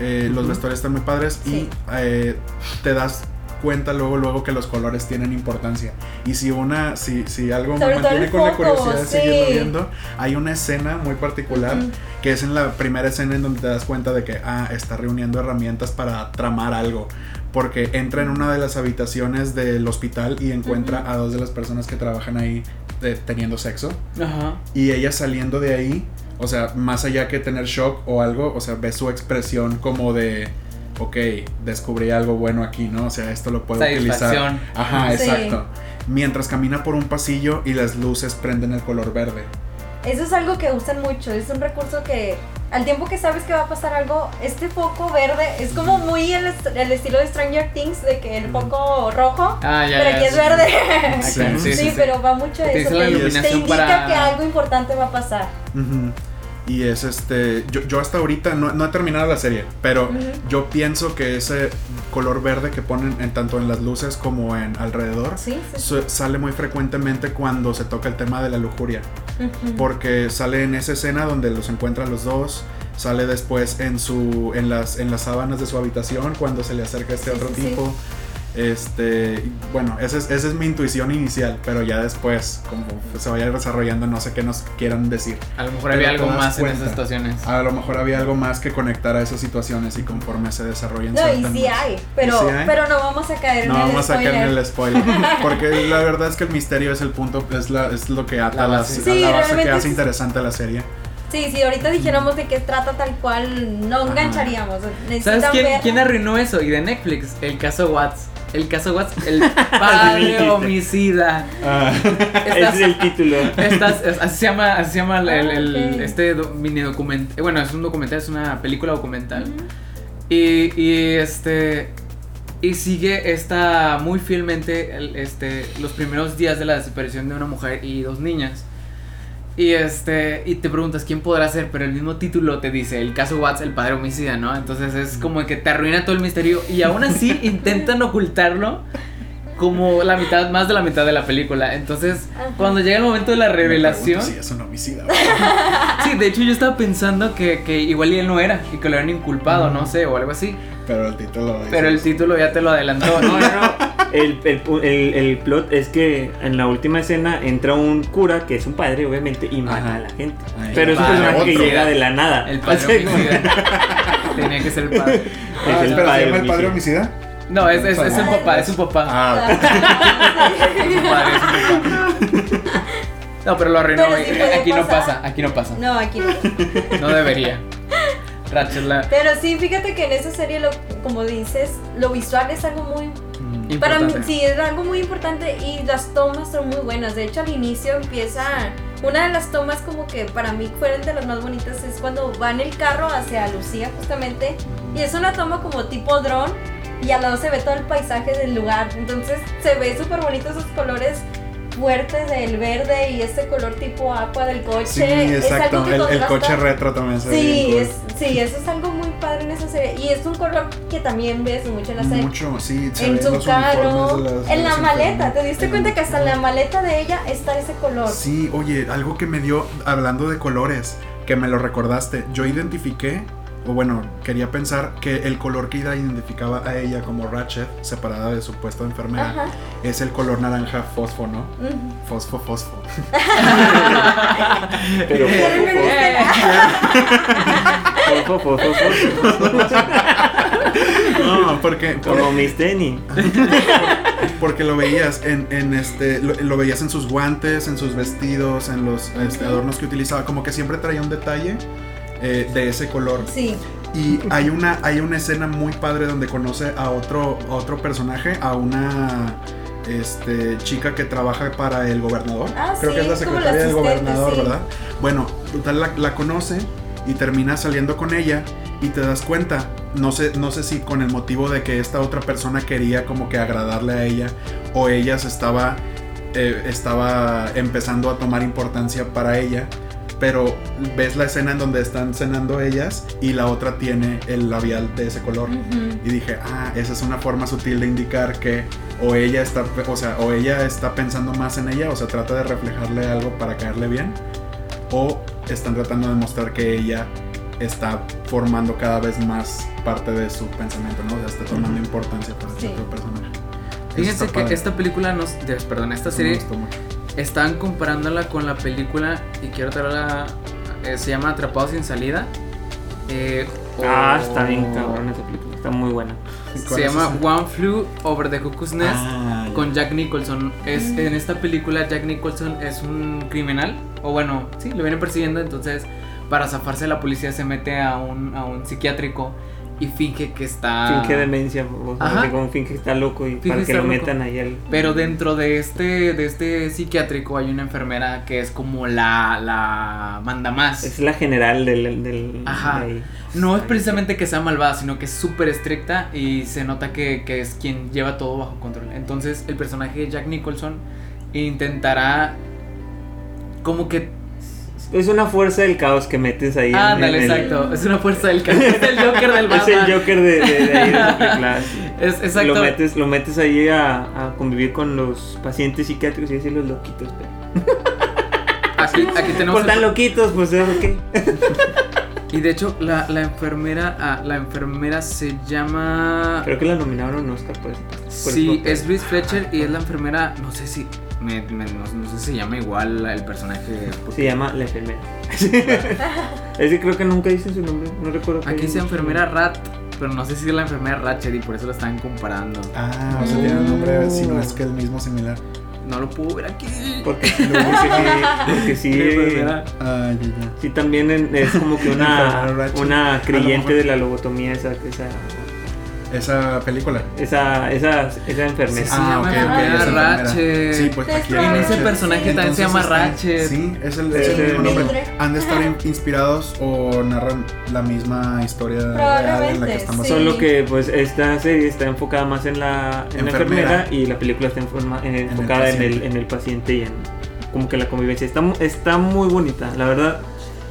eh, Los vestuarios están muy padres. Sí. Y eh, te das cuenta luego luego que los colores tienen importancia. Y si una, si, si algo Sobre me mantiene con la curiosidad de seguirlo viendo, hay una escena muy particular que es en la primera escena en donde te das cuenta de que ah, está reuniendo herramientas para tramar algo. Porque entra en una de las habitaciones del hospital y encuentra a dos de las personas que trabajan ahí eh, teniendo sexo. Ajá. Y ella saliendo de ahí, o sea, más allá que tener shock o algo, o sea, ve su expresión como de, ok, descubrí algo bueno aquí, ¿no? O sea, esto lo puedo utilizar. Satisfacción. Ajá, Sí. exacto. Mientras camina por un pasillo y las luces prenden el color verde. Eso es algo que usan mucho, es un recurso que al tiempo que sabes que va a pasar algo, este foco verde es como muy el, est- el estilo de Stranger Things, de que el foco rojo, Ah, ya, pero ya, aquí es verde. Sí, Exacto, Sí, [LAUGHS] sí, sí, sí. pero va mucho a eso, te, indica para- que algo importante va a pasar. Ujú. Y es este, yo, yo hasta ahorita no, no he terminado la serie, pero yo pienso que ese color verde que ponen en, tanto en las luces como en alrededor Sí, sí. su- sale muy frecuentemente cuando se toca el tema de la lujuria. Porque sale en esa escena donde los encuentran los dos, sale después en su en las en las sábanas de su habitación cuando se le acerca este Sí, otro tipo. Este, bueno, esa es, esa es mi intuición inicial, pero ya después, como se vaya desarrollando, no sé qué nos quieran decir. A lo mejor Pero había algo más en cuenta. esas situaciones. A lo mejor había algo más que conectar a esas situaciones y conforme se desarrollan. No, y sí hay, pero, ¿Y sí hay? pero no vamos a caer No en el vamos a caer en el spoiler. [LAUGHS] Porque la verdad es que el misterio es el punto, es, la, es lo que ata La la, base. a Sí, la base que hace es- interesante la serie. Sí, si ahorita dijéramos de qué trata tal cual, no engancharíamos. ¿Sabes quién, ver- quién arruinó eso? Y de Netflix, el caso Watts. El caso Watts, el [LAUGHS] padre homicida. Ah. Ese es el título. Estás, es- así se llama, así se llama el, el- el- Ah, este do- mini documental. Bueno, es un documental, es una película documental. Y, y este. Y sigue esta muy fielmente el- este, los primeros días de la desaparición de una mujer y dos niñas. Y este. Y te preguntas quién podrá ser, pero el mismo título te dice el caso Watts, el padre homicida, ¿no? Entonces es como que te arruina todo el misterio. Y aún así [LAUGHS] intentan ocultarlo como la mitad, más de la mitad de la película. Entonces, Ajá. cuando llega el momento de la revelación. Sí, es un homicida. [LAUGHS] Sí, de hecho yo estaba pensando que, que igual y él no era y que lo habían inculpado, no sé, o algo así. Pero el título. Pero el título ya te lo adelantó, No, [LAUGHS] ¿no? no, no. El, el, el- el plot es que en la última escena entra un cura, que es un padre, obviamente, y mata Ajá. a la gente. Pero es un personaje que llega de la nada. El padre [LAUGHS] homicida. Tenía que ser el padre. Ah, es el espera, padre ¿se llama el padre homicida. No, es, es, es un papá, es un papá. Ah, ok. Es un padre, es un papá. No, pero lo arruinó. Pero sí aquí no pasa, aquí no pasa. No, aquí no. No debería. Rachel, la. Pero sí, fíjate que en esa serie, lo, como dices, lo visual es algo muy... Para mí, importante. sí, es algo muy importante y las tomas son muy buenas. De hecho, al inicio empieza... Una de las tomas como que para mí fueron de las más bonitas es cuando va en el carro hacia Lucía justamente. Y es una toma como tipo dron y al lado se ve todo el paisaje del lugar. Entonces se ve súper bonito esos colores fuertes del verde y este color tipo agua del coche. Sí, Es exacto. algo que El, coche retro también se ve Sí, cool. es, sí, eso es algo muy padre en esa serie. Y es un color que también ves mucho en la serie. Mucho, sí. se en su carro, las- en la maleta. ¿Te diste En- cuenta que hasta en la maleta de ella está ese color? Sí, oye, algo que me dio, hablando de colores, que me lo recordaste, yo identifiqué, o bueno, quería pensar que el color que Ida identificaba a ella como Ratchet, separada de su puesto de enfermera, Ajá. es el color naranja fosfo, ¿no? Fosfo, fosfo. [LAUGHS] Pero [LAUGHS] fofo, fofo. [LAUGHS] No, porque, Como mis tenis. porque lo veías en, en este, lo, lo veías en sus guantes, en sus vestidos, en los este, adornos que utilizaba, como que siempre traía un detalle eh, de ese color. Sí. Y hay una, hay una escena muy padre donde conoce a otro, a otro personaje, a una este, chica que trabaja para el gobernador. Ah, Creo sí, que es la secretaria del gobernador, sí. ¿verdad? Bueno, total la, la conoce y termina saliendo con ella y te das cuenta, no sé, no sé si con el motivo de que esta otra persona quería como que agradarle a ella o ella se estaba, eh, estaba empezando a tomar importancia para ella. Pero ves la escena en donde están cenando ellas y la otra tiene el labial de ese color. Ujú. Y dije, ah, esa es una forma sutil de indicar que o ella está, o sea, o ella está pensando más en ella, o sea, trata de reflejarle algo para caerle bien, o están tratando de mostrar que ella está formando cada vez más parte de su pensamiento, ¿no? O sea, está tomando Ujú. importancia para Sí. este otro personaje. Fíjense que padre. esta película nos. Perdón, esta serie están comparándola con la película y quiero traerla. eh, se llama Atrapado sin salida. eh, Ah, o- está bien cabrón esa película. Está muy buena. ¿Cuál Se llama esa? One Flew Over the Cuckoo's Nest. Ah, ya. con Jack Nicholson. Es, Mm. En esta película Jack Nicholson es un criminal, o bueno, sí, lo viene persiguiendo, entonces para zafarse la policía se mete a un, a un psiquiátrico y finge que está... Finge demencia, o sea, Ajá. así como finge que está loco y Finge para que lo loco. metan ahí al. Pero dentro de este, de este psiquiátrico hay una enfermera que es como la, la manda más. Es la general del. del Ajá. de. No es precisamente que sea malvada, sino que es súper estricta y se nota que, que es quien lleva todo bajo control. Entonces el personaje de Jack Nicholson intentará como que Es una fuerza del caos que metes ahí. en- Ándale, en el- exacto. Es una fuerza del caos. Es el Joker del [LAUGHS] Es Batman. el Joker de, de, de ahí de. [LAUGHS] Es exacto. Lo metes, lo metes ahí a, a convivir con los pacientes psiquiátricos y decir los loquitos. Pero... [LAUGHS] Aquí, aquí tenemos. Por tan el- loquitos, pues ¿eh? ¿qué? Y de hecho, la, la enfermera. ah, la enfermera se llama. Creo que la nominaron Oscar por Sí, es Louise Fletcher y es la enfermera. No sé si. Me- me- no, no sé si se llama igual el personaje. porque Se llama La Enfermera. [LAUGHS] es que creo que nunca dicen su nombre. No recuerdo. Aquí dice enfermera Rat. Pero no sé si es la enfermera Ratchet y por eso la están comparando. Ah, o sea, tiene un nombre, si no es que el mismo similar. No lo puedo ver aquí. Porque sí, lo dice que- [LAUGHS] porque sí. Ah, ya, ya. Sí, también en- es como que [LAUGHS] una, una creyente de la lobotomía, esa, esa, Esa película. esa, esa, esa enfermera. Llama ok, enfermera. Ratchet. Sí, pues Es aquí en ese personaje también se llama Ratchet. Sí, es el, es Es el el mismo nombre. Han de estar in- inspirados o narran la misma historia real en la que estamos sí. Solo que pues esta serie está enfocada más en la, en la Enfermera. y la película está eh, enfocada en el, paciente. en el paciente y en como que la convivencia. Está, mu- está muy bonita, la verdad.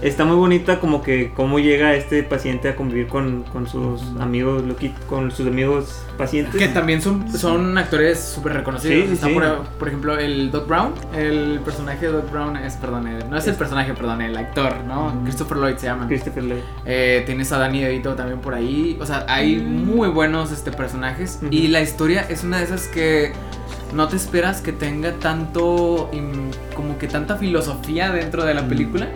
Está muy bonita como que cómo llega este paciente a convivir con, con sus amigos con sus amigos pacientes. Que también son, son actores súper reconocidos. Sí, Está sí. Por, por ejemplo el Doc Brown. El personaje de Doc Brown es, perdón, no es el personaje, perdón, el actor, ¿no? Christopher Lloyd se llama. Christopher Lloyd. Eh, tienes a Danny DeVito también por ahí. O sea, hay muy buenos este, personajes. Y la historia es una de esas que no te esperas que tenga tanto. como que tanta filosofía dentro de la película.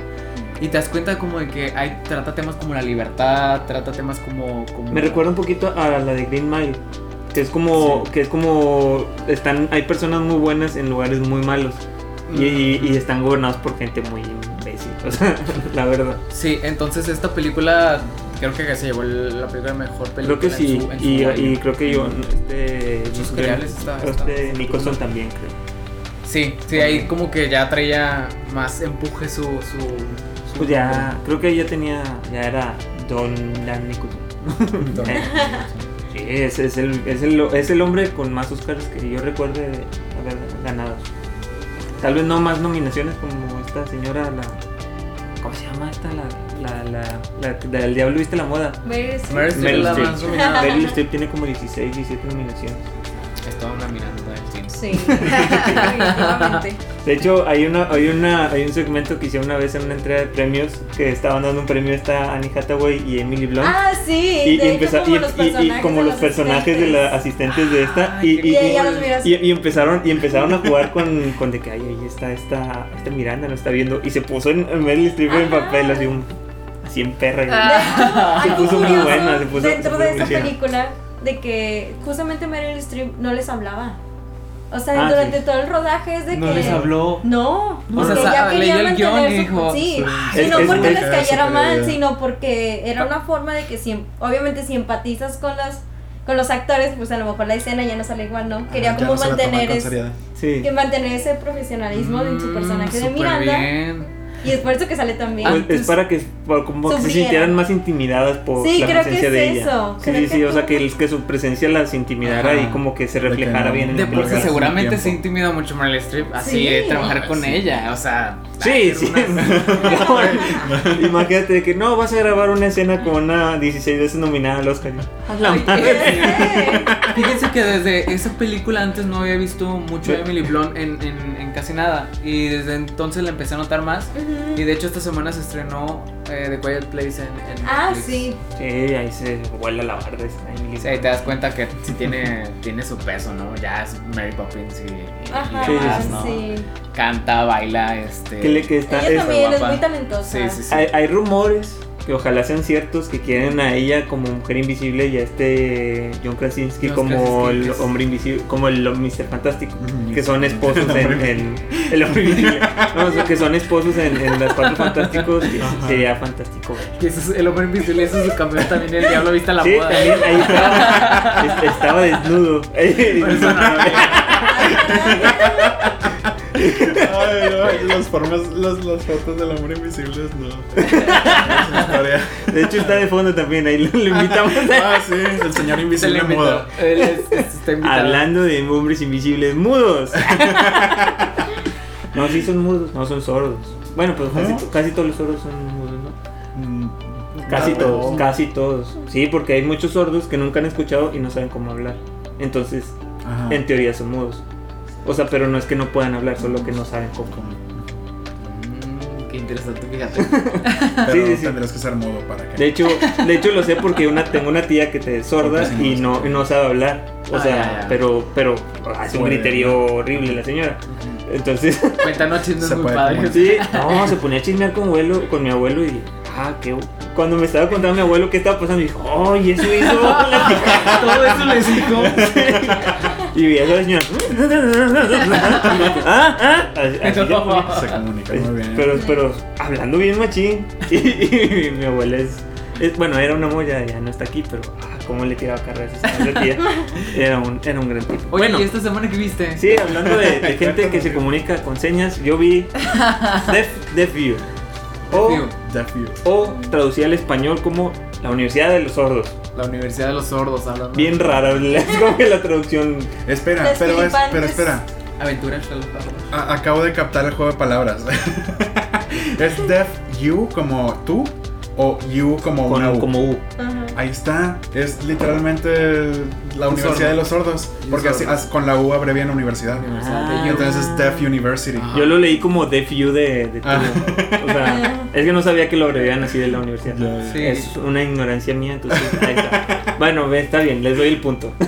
Y te das cuenta como de que hay, trata temas como la libertad, trata temas como... como Me recuerda un poquito a la de Green Mile. Que es como, Sí. que es como, están, hay personas muy buenas en lugares muy malos. Y, y- y están gobernados por gente muy imbécil. [LAUGHS] O sea, la verdad. Sí, entonces esta película creo que se llevó la película mejor película. Creo que en sí. su- en su y, creo que yo, este, Sus Nick- reales está- este Nicholson también creo. Sí, sí, ahí como que ya traía más empuje su, su Pues ya, creo que ya tenía, ya era Don Dan Nicholson. [LAUGHS] Eh, sí, es, es, el, es, el, es el hombre con más Oscars que yo recuerde haber ganado. Tal vez no más nominaciones como esta señora, la. ¿Cómo se llama esta? La. La. La. la del Diablo Viste la Moda. Meryl Streep. La. [LAUGHS] Meryl Streep tiene como 16, 17 nominaciones. Estaba una mirando del cine. Sí, [LAUGHS] definitivamente. De hecho, hay una, hay una, hay un segmento que hicieron una vez en una entrega de premios que estaban dando un premio a esta Annie Hathaway y Emily Blunt. Ah, sí. y, y de hecho, empeza- como y- los y- y personajes como de los personajes de las asistentes de esta Ay, y, empezaron y empezaron a jugar con, con de que ay, ahí está esta, esta Miranda no está viendo y se puso en, en Meryl Streep en Ah. papel así un así en perra hecho, Se puso muy buena, se puso- se dentro puso de esa película de que justamente Meryl Streep no les hablaba. O sea, Ah, durante sí. todo el rodaje es de No que les habló. No, O porque sea, ella quería leyó el guion mantener y dijo, sí, Es- no es- porque es- les cayera mal, sino porque era una forma de que si, obviamente si empatizas con las con los actores, pues a lo mejor la escena ya no sale igual, ¿no? Quería Ah, como no mantener es- que mantener ese profesionalismo en su Mm, personaje de súper Miranda. bien. Y es por eso que sale también. Pues, es para que, como que se sintieran más intimidadas por Sí, la creo que presencia es de ella. eso, Sí, creo sí, sí, que o sea, que, el- que su presencia las intimidara Ajá. y como que se De que reflejara bien en De sí Porque película. seguramente se intimida mucho Meryl Streep así Sí. de trabajar Ay, con sí. ella, o sea, Sí, sí. unas- [LAUGHS] Imagínate que no, vas a grabar una escena con una 16 veces nominada al Oscar. La. Fíjense que desde esa película antes no había visto mucho Sí. a Emily Blunt en, en- en casi nada. Y desde entonces la empecé a notar más. Y de hecho esta semana se estrenó eh, The Quiet Place en, en Ah, Netflix. sí. Sí, ahí se vuela la barda Emily. Sí, ahí te das cuenta que sí tiene, tiene su peso, ¿no? Ya es Mary Poppins y, y Ajá, Sí, demás, ¿no? sí. Canta, baila, este... Que le que está Ella es- también es muy talentosa. Sí, sí, sí. hay, hay rumores que ojalá sean ciertos que quieren a ella como mujer invisible y a este John Krasinski como Krasinski, el que es- hombre invisible, como el Mr. Fantástico, que son esposos en, [LAUGHS] en- el hombre invisible, no, o sea, que son esposos en, en las cuatro fantásticos, sería fantástico. Y ese es el hombre invisible, ese es su campeón también, el diablo viste a la sí, moda. también ahí estaba, es- estaba desnudo. [LAUGHS] [LAUGHS] Ay, no, las formas, las, las fotos del hombre invisible no. [LAUGHS] De hecho está de fondo también, ahí lo, lo invitamos a- Ah, sí, el señor Se le invisible mudo. Él es- es- está invitado. Hablando de hombres invisibles mudos. [LAUGHS] no, sí son mudos, no son sordos. Bueno, pues casi, ¿No? casi todos los sordos son mudos, ¿no? Mm, Casi no, todos, no. casi todos. Sí, porque hay muchos sordos que nunca han escuchado y no saben cómo hablar. Entonces, Ajá. en teoría son mudos. O sea, pero no es que no puedan hablar, solo que no saben cómo. Mm, qué interesante, fíjate. [LAUGHS] Pero Sí, sí, sí. tendrías que ser mudo para que. De hecho, de hecho lo sé porque una, tengo una tía que te es sorda y no no, sabe hablar. O Ah, sea, ya, ya. pero, pero hace un Puede, griterío horrible la señora. Entonces, [LAUGHS] Cuéntanos chismes muy padres. Sí, no, se ponía a chismear con, abuelo, con mi abuelo y. Ah, qué. Cuando me estaba contando mi abuelo qué estaba pasando, dijo, ¡Ay, eso hizo! la [LAUGHS] Todo eso les dijo. Y veía a la señora. [LAUGHS] ¡Ah, ah! Así- así se comunica muy bien. Pero, pero hablando bien machín. [LAUGHS] Y, y mi abuela es, es- Bueno, era una molla, ya no está aquí, pero. Ah, cómo le tiraba carreras a esa tía. [LAUGHS] Era un, era un gran tipo. Oye, bueno, ¿y esta semana que viste? sí, hablando de, de gente que se comunica con señas, yo vi Deaf, Deaf View. O, View. Deaf you. o traducida al español como la Universidad de los Sordos. La Universidad de los Sordos hablando. Bien rara, [LAUGHS] es como que la traducción. Espera, Los pero, es, filipantes. pero espera. Aventuras de los. A- acabo de captar el juego de palabras. [LAUGHS] ¿Es Deaf you como tú? ¿O you como una Con, U? como U. Ajá. Ahí está. Es literalmente la Universidad sordo. de los Sordos. Porque así, sordo. as- con la U abrevian universidad. Universidad Ah. Entonces es Deaf University. Ajá. Yo lo leí como Deaf U de, de Ah. O sea, [LAUGHS] es que no sabía que lo abreviaban así de la universidad. Ya, Sí. Es una ignorancia mía, entonces ahí está. Bueno, está bien, les doy el punto. [LAUGHS]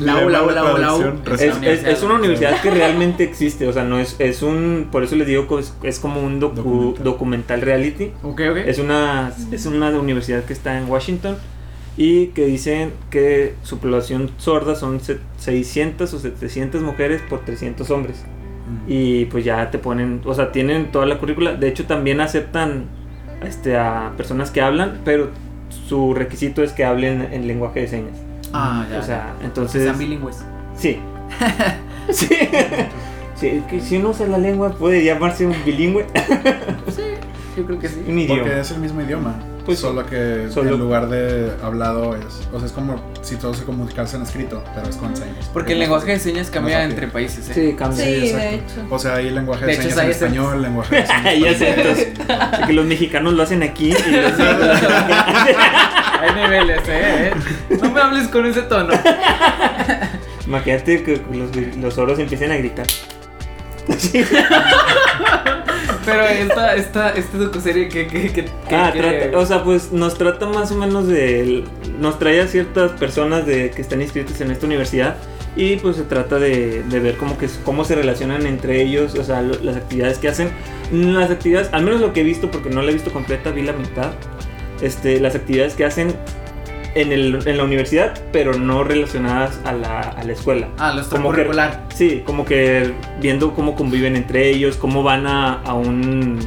La U, la U, la U, la U. Es, es- es una universidad que realmente existe, o sea, no es, es un, por eso les digo que es, es como un docu- Documental. documental reality. Ok, ok. Es una, es una universidad que está en Washington y que dicen que su población sorda son se- 600 o 700 mujeres por 300 hombres. Mm. Y pues ya te ponen, o sea, tienen toda la currícula. De hecho, también aceptan este, a personas que hablan, pero su requisito es que hablen en lenguaje de señas. Ah, ya. O sea, Que entonces... sean bilingües. Sí. [LAUGHS] sí. Sí, que si uno usa la lengua puede llamarse un bilingüe, Yo creo que sí. un idioma. Porque es el mismo idioma. Pues sí. solo que Solo- en lugar de hablado es. O sea, es como si todo se comunicarse en escrito, pero es con señas. Porque el lenguaje de señas cambia entre países, ¿eh? Sí, cambia. Sí, de exacto. hecho. O sea, hay lenguaje de, De hecho, señas hay en español, lenguaje de [LAUGHS] señas. ya sé, que los mexicanos lo hacen aquí y los [LAUGHS] [LAUGHS] Hay niveles, ¿eh? No me hables con ese tono. Imagínate que los, los oros empiecen a gritar. Pero esta, esta, esta docuserie que, que, que, Ah, que- trata, o sea, pues nos trata más o menos de. Nos trae a ciertas personas de, que están inscritas en esta universidad y pues se trata de, de ver cómo, que, cómo se relacionan entre ellos, o sea, lo- las actividades que hacen. Las actividades, al menos lo que he visto, porque no la he visto completa, vi la mitad. Este, las actividades que hacen en, el, en la universidad, pero no relacionadas a la, a la escuela. Ah, lo como que- extracurricular. Sí, como que viendo cómo conviven entre ellos, cómo van a, a un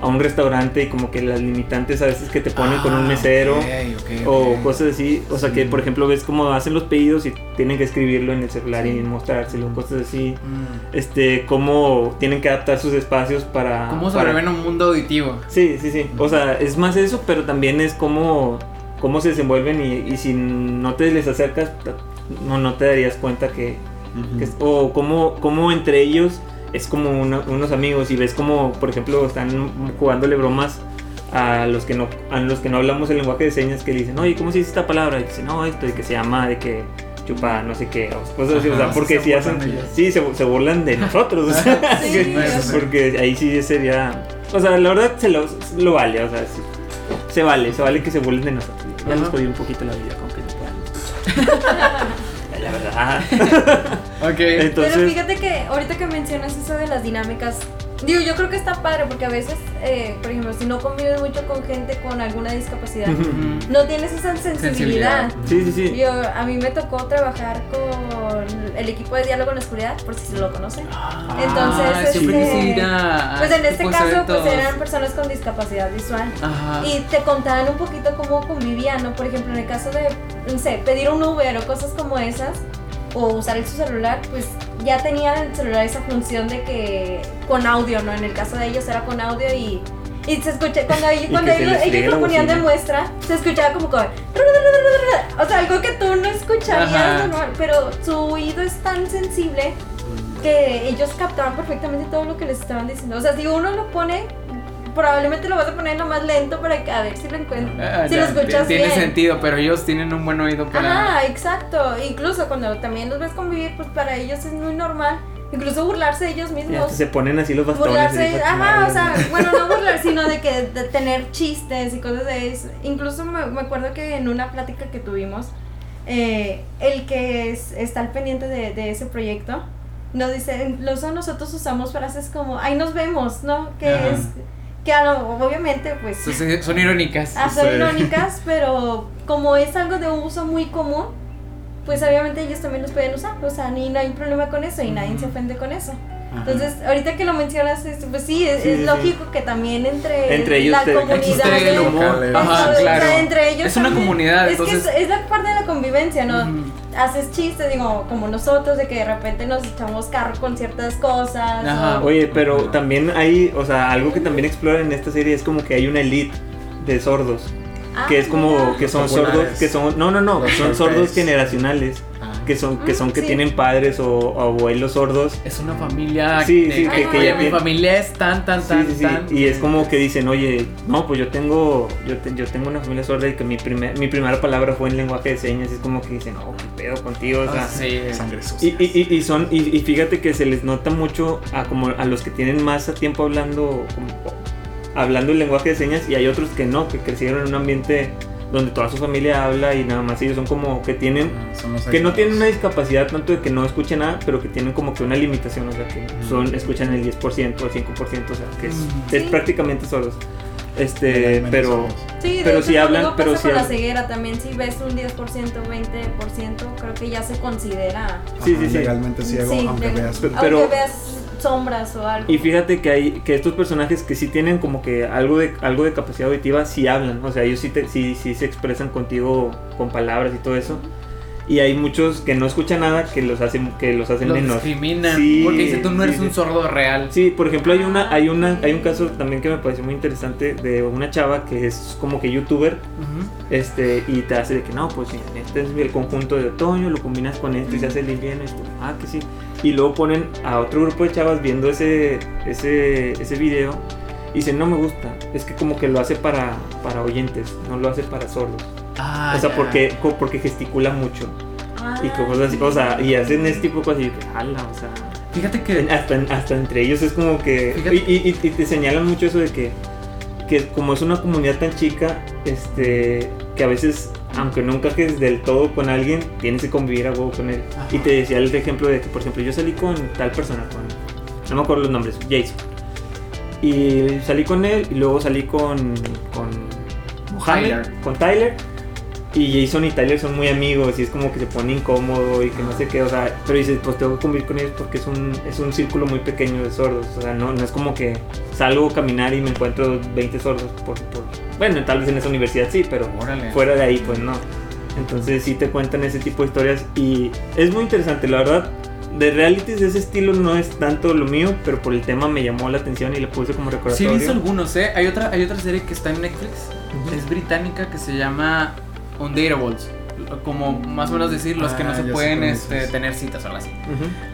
a un restaurante y como que las limitantes a veces que te ponen con un Ah, mesero o cosas así. O sea que por ejemplo ves cómo hacen los pedidos y tienen que escribirlo en el celular y mostrárselo, cosas así. Mm. Este, cómo tienen que adaptar sus espacios para... ¿Cómo para- sobreviven a un mundo auditivo? Sí, sí, sí. O sea, es más eso, pero también es cómo, cómo se desenvuelven y, y si no te les acercas, no, no te darías cuenta que... Ujú. que es- o cómo, cómo entre ellos es como una- unos amigos y ves como, por ejemplo, están jugándole bromas a los que no a los que no hablamos el lenguaje de señas que le dicen, oye, ¿cómo se dice esta palabra? Y dice, no, esto, y que se llama, de que chupa, no sé qué, o cosas así, o sea, porque si hacen, sí, se, se burlan de nosotros, o sea, [LAUGHS] Sí, [LAUGHS] que- porque ahí sí sería, o sea, la verdad se lo, lo vale, o sea, sí, se vale, se vale que se burlen de nosotros. Ya Ajá. nos jodí un poquito la vida con que no puedan [LAUGHS] escuchar. la verdad. Ok. Entonces, Pero fíjate que ahorita que mencionas eso de las dinámicas, digo, yo creo que está padre porque a veces, eh, por ejemplo, si no convives mucho con gente con alguna discapacidad, no tienes esa sensibilidad. Sensibilidad. sí, sí, sí. Yo, a mí me tocó trabajar con el equipo de diálogo en la oscuridad, por si se lo conocen. Entonces, siempre este, Pues en este caso, pues eran personas con discapacidad visual. Ajá. Y te contaban un poquito cómo convivían, ¿no? Por ejemplo, en el caso de, no sé, pedir un Uber o cosas como esas, o usar su celular, pues ya tenían en el celular esa función de que con audio, ¿no? En el caso de ellos era con audio y, y se escucha, cuando, [LAUGHS] ellos- cuando ellos, ellos lo ponían de muestra, se escuchaba como con... O sea, algo que tú no escucharías normal, pero su oído es tan sensible que ellos captaban perfectamente todo lo que les estaban diciendo. O sea, si uno lo pone, probablemente lo vas a poner lo más lento para que a ver si lo encuentras. Ah, si ya, lo escuchas Tiene bien. sentido, pero ellos tienen un buen oído para. Ajá, exacto. Incluso cuando también los ves convivir, pues para ellos es muy normal. Incluso burlarse de ellos mismos. se ponen así los bastones. Burlarse, ajá, o sea, bueno, no burlar, sino de que de tener chistes y cosas de eso. Incluso me, me acuerdo que en una plática que tuvimos, eh, el que es- está al pendiente de, de ese proyecto, nos dice, incluso nosotros usamos frases como, ahí nos vemos, ¿no? Que Ajá. es, que obviamente, pues, Son, son irónicas. ah, son Sí. irónicas, pero como es algo de uso muy común, pues obviamente ellos también los pueden usar, o sea, ni no hay problema con eso y nadie se ofende con eso. Entonces, ahorita que lo mencionas, es- pues sí, es, Sí, es sí, sí. lógico que también entre, Entre ellos la te- comunidad el humor. Ajá, Ajá, Eso, o claro. sea, entre ellos es una también- comunidad, es entonces. que es, es la parte de la convivencia, ¿no? Ujú. Haces chistes, digo, como nosotros, de que de repente nos echamos carro con ciertas cosas. Ajá. o- Oye, pero también hay, o sea, algo que también exploran en esta serie es como que hay una elite de sordos. Ah, que es como mira. que son sordos, que son, no, no, no, son sordos generacionales. Que son, que son Mm, que sí. tienen padres o, o abuelos sordos. Es una familia. Sí, de sí, que- que ya mi tiene- familia es tan, tan, Sí, tan, sí, sí. tan. Y es como que dicen, oye, no, pues yo tengo, yo, te- yo tengo una familia sorda y que mi, primer, mi primera palabra fue en lenguaje de señas. Y es como que dicen, no, qué pedo contigo, o sea. Sí. Sangre sucia. Y, y, y, y son, y, y fíjate que se les nota mucho a, como a los que tienen más tiempo hablando, como, hablando el lenguaje de señas y hay otros que no, que crecieron en un ambiente donde toda su familia habla y nada más ellos son como que tienen, Ah, que no tienen una discapacidad tanto de que no escuchen nada, pero que tienen como que una limitación, o sea, que son, escuchan el 10% o el 5%, o sea, que es, Mm. es Sí. prácticamente solos. Este, pero... Sí, Pero si hablan- pero si con la ceguera también, si ves un 10%, 20%, creo que ya se considera... Sí, Ajá, sí, sí. Legalmente ciego, Sí, aunque de- veas. Pero- aunque veas sombras o algo. Y fíjate que hay que estos personajes que sí tienen como que algo de algo de capacidad auditiva sí hablan, o sea, ellos sí te, sí, sí se expresan contigo con palabras y todo eso. Y hay muchos que no escuchan nada que los hacen que los hacen Los menos. discriminan. Sí, porque dice, tú no eres sí. un sordo real. Sí, por ejemplo, hay una hay una hay un caso también que me pareció muy interesante de una chava que es como que youtuber este y te hace de que no, pues este es el conjunto de otoño, lo combinas con esto y se hace el invierno, y tú, ah, que sí. Y luego ponen a otro grupo de chavas viendo ese, ese, ese video y dicen, no me gusta, es que como que lo hace para, para oyentes, no lo hace para sordos. Ah, o sea, porque, porque gesticula mucho Ah, y cosas así, o sea, y hacen este tipo de cosas y jala, o sea, Fíjate que. hasta, hasta entre ellos es como que... Y, y- y te señalan mucho eso de que, que como es una comunidad tan chica, este, que a veces, aunque no encajes del todo con alguien, tienes que convivir a huevo con él. Ajá. Y te decía el ejemplo de que, por ejemplo, yo salí con tal persona, con, no me acuerdo los nombres, Jason. Y salí con él y luego salí con, con Tyler. con Tyler. Y Jason y Tyler son muy amigos y es como que se pone incómodo y que no sé qué, o sea, pero dices, pues tengo que convivir con ellos porque es un, es un círculo muy pequeño de sordos, o sea, no, no es como que salgo a caminar y me encuentro 20 sordos por, por- bueno, tal vez en esa universidad sí, pero Órale. fuera de ahí pues no. Entonces sí te cuentan ese tipo de historias y es muy interesante, la verdad. De realities de ese estilo no es tanto lo mío, pero por el tema me llamó la atención y le puse como Sí, recordatorio. he visto algunos, ¿eh? Hay otra, hay otra serie que está en Netflix. Ujú. Es británica que se llama Undateables. Como más o menos decir los que no Ah, se pueden este, tener citas o algo así.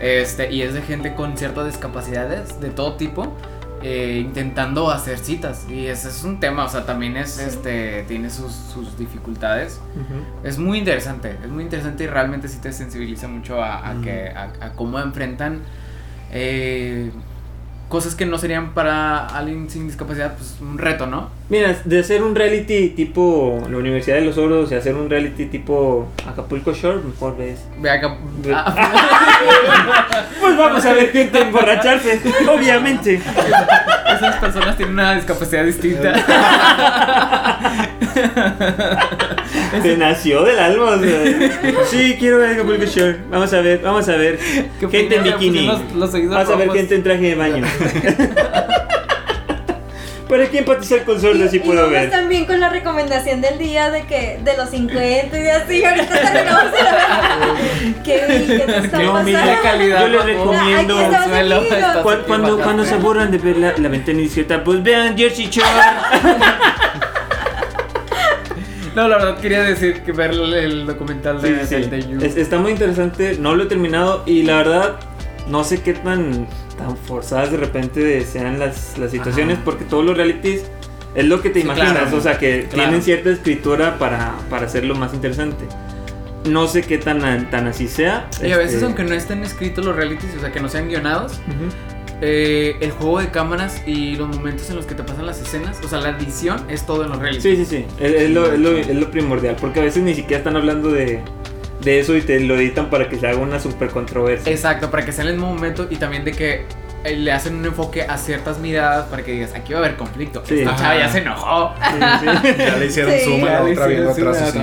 Este, y es de gente con ciertas discapacidades de todo tipo. eh, intentando hacer citas y ese es un tema o sea también es Sí. este tiene sus, sus dificultades es muy interesante es muy interesante y realmente sí te sensibiliza mucho a, a que a, a cómo enfrentan eh, cosas que no serían para alguien sin discapacidad pues un reto no Mira, de hacer un reality tipo la Universidad de los Sordos y hacer un reality tipo Acapulco Shore, mejor ves. Ve. Ve- Ah, [LAUGHS] Pues vamos a ver gente emborracharse, obviamente. esas personas tienen una discapacidad distinta. [LAUGHS] [LAUGHS] Se nació del alma. o sea. Sí, quiero ver Acapulco Shore. Vamos a ver, vamos a ver. Gente en bikini. Los, los Vamos a ver gente en traje de baño. [LAUGHS] ¿Para qué empatizar con sordos si puedo ver? también con la recomendación del día de que de los 50 y así, ahorita terminamos de ver. [LAUGHS] ¿Qué, vi? ¿Qué te está No, mira, pasando? calidad. Yo les recomiendo-. Cuando, cuando, se aburran de ver la, la ventana discreta, pues vean Jersey Shore. No, la verdad quería decir que ver el, documental de, Sí, sí, del de You. Es- está muy interesante, no lo he terminado y la verdad no sé qué tan, tan forzadas de repente sean las, las situaciones Ajá. porque todos los realities es lo que te Sí, imaginas, claro. o sea que Claro. tienen cierta escritura para, para hacerlo más interesante. No sé qué tan, tan así sea. Y a veces, este, aunque no estén escritos los realities, o sea, que no sean guionados, ujú. Eh, el juego de cámaras y los momentos en los que te pasan las escenas, o sea, la edición es todo en los realities. Sí, sí, sí, es, es lo, es lo- es lo primordial porque a veces ni siquiera están hablando de, de eso y te lo editan para que se haga una super controversia. Exacto, para que sea en el mismo momento y también de que eh, le hacen un enfoque a ciertas miradas para que digas, aquí va a haber conflicto. Sí. Esta chava ya se enojó. Sí, sí. [LAUGHS] Ya le hicieron Sí. zoom a Ya la otra viendo atrás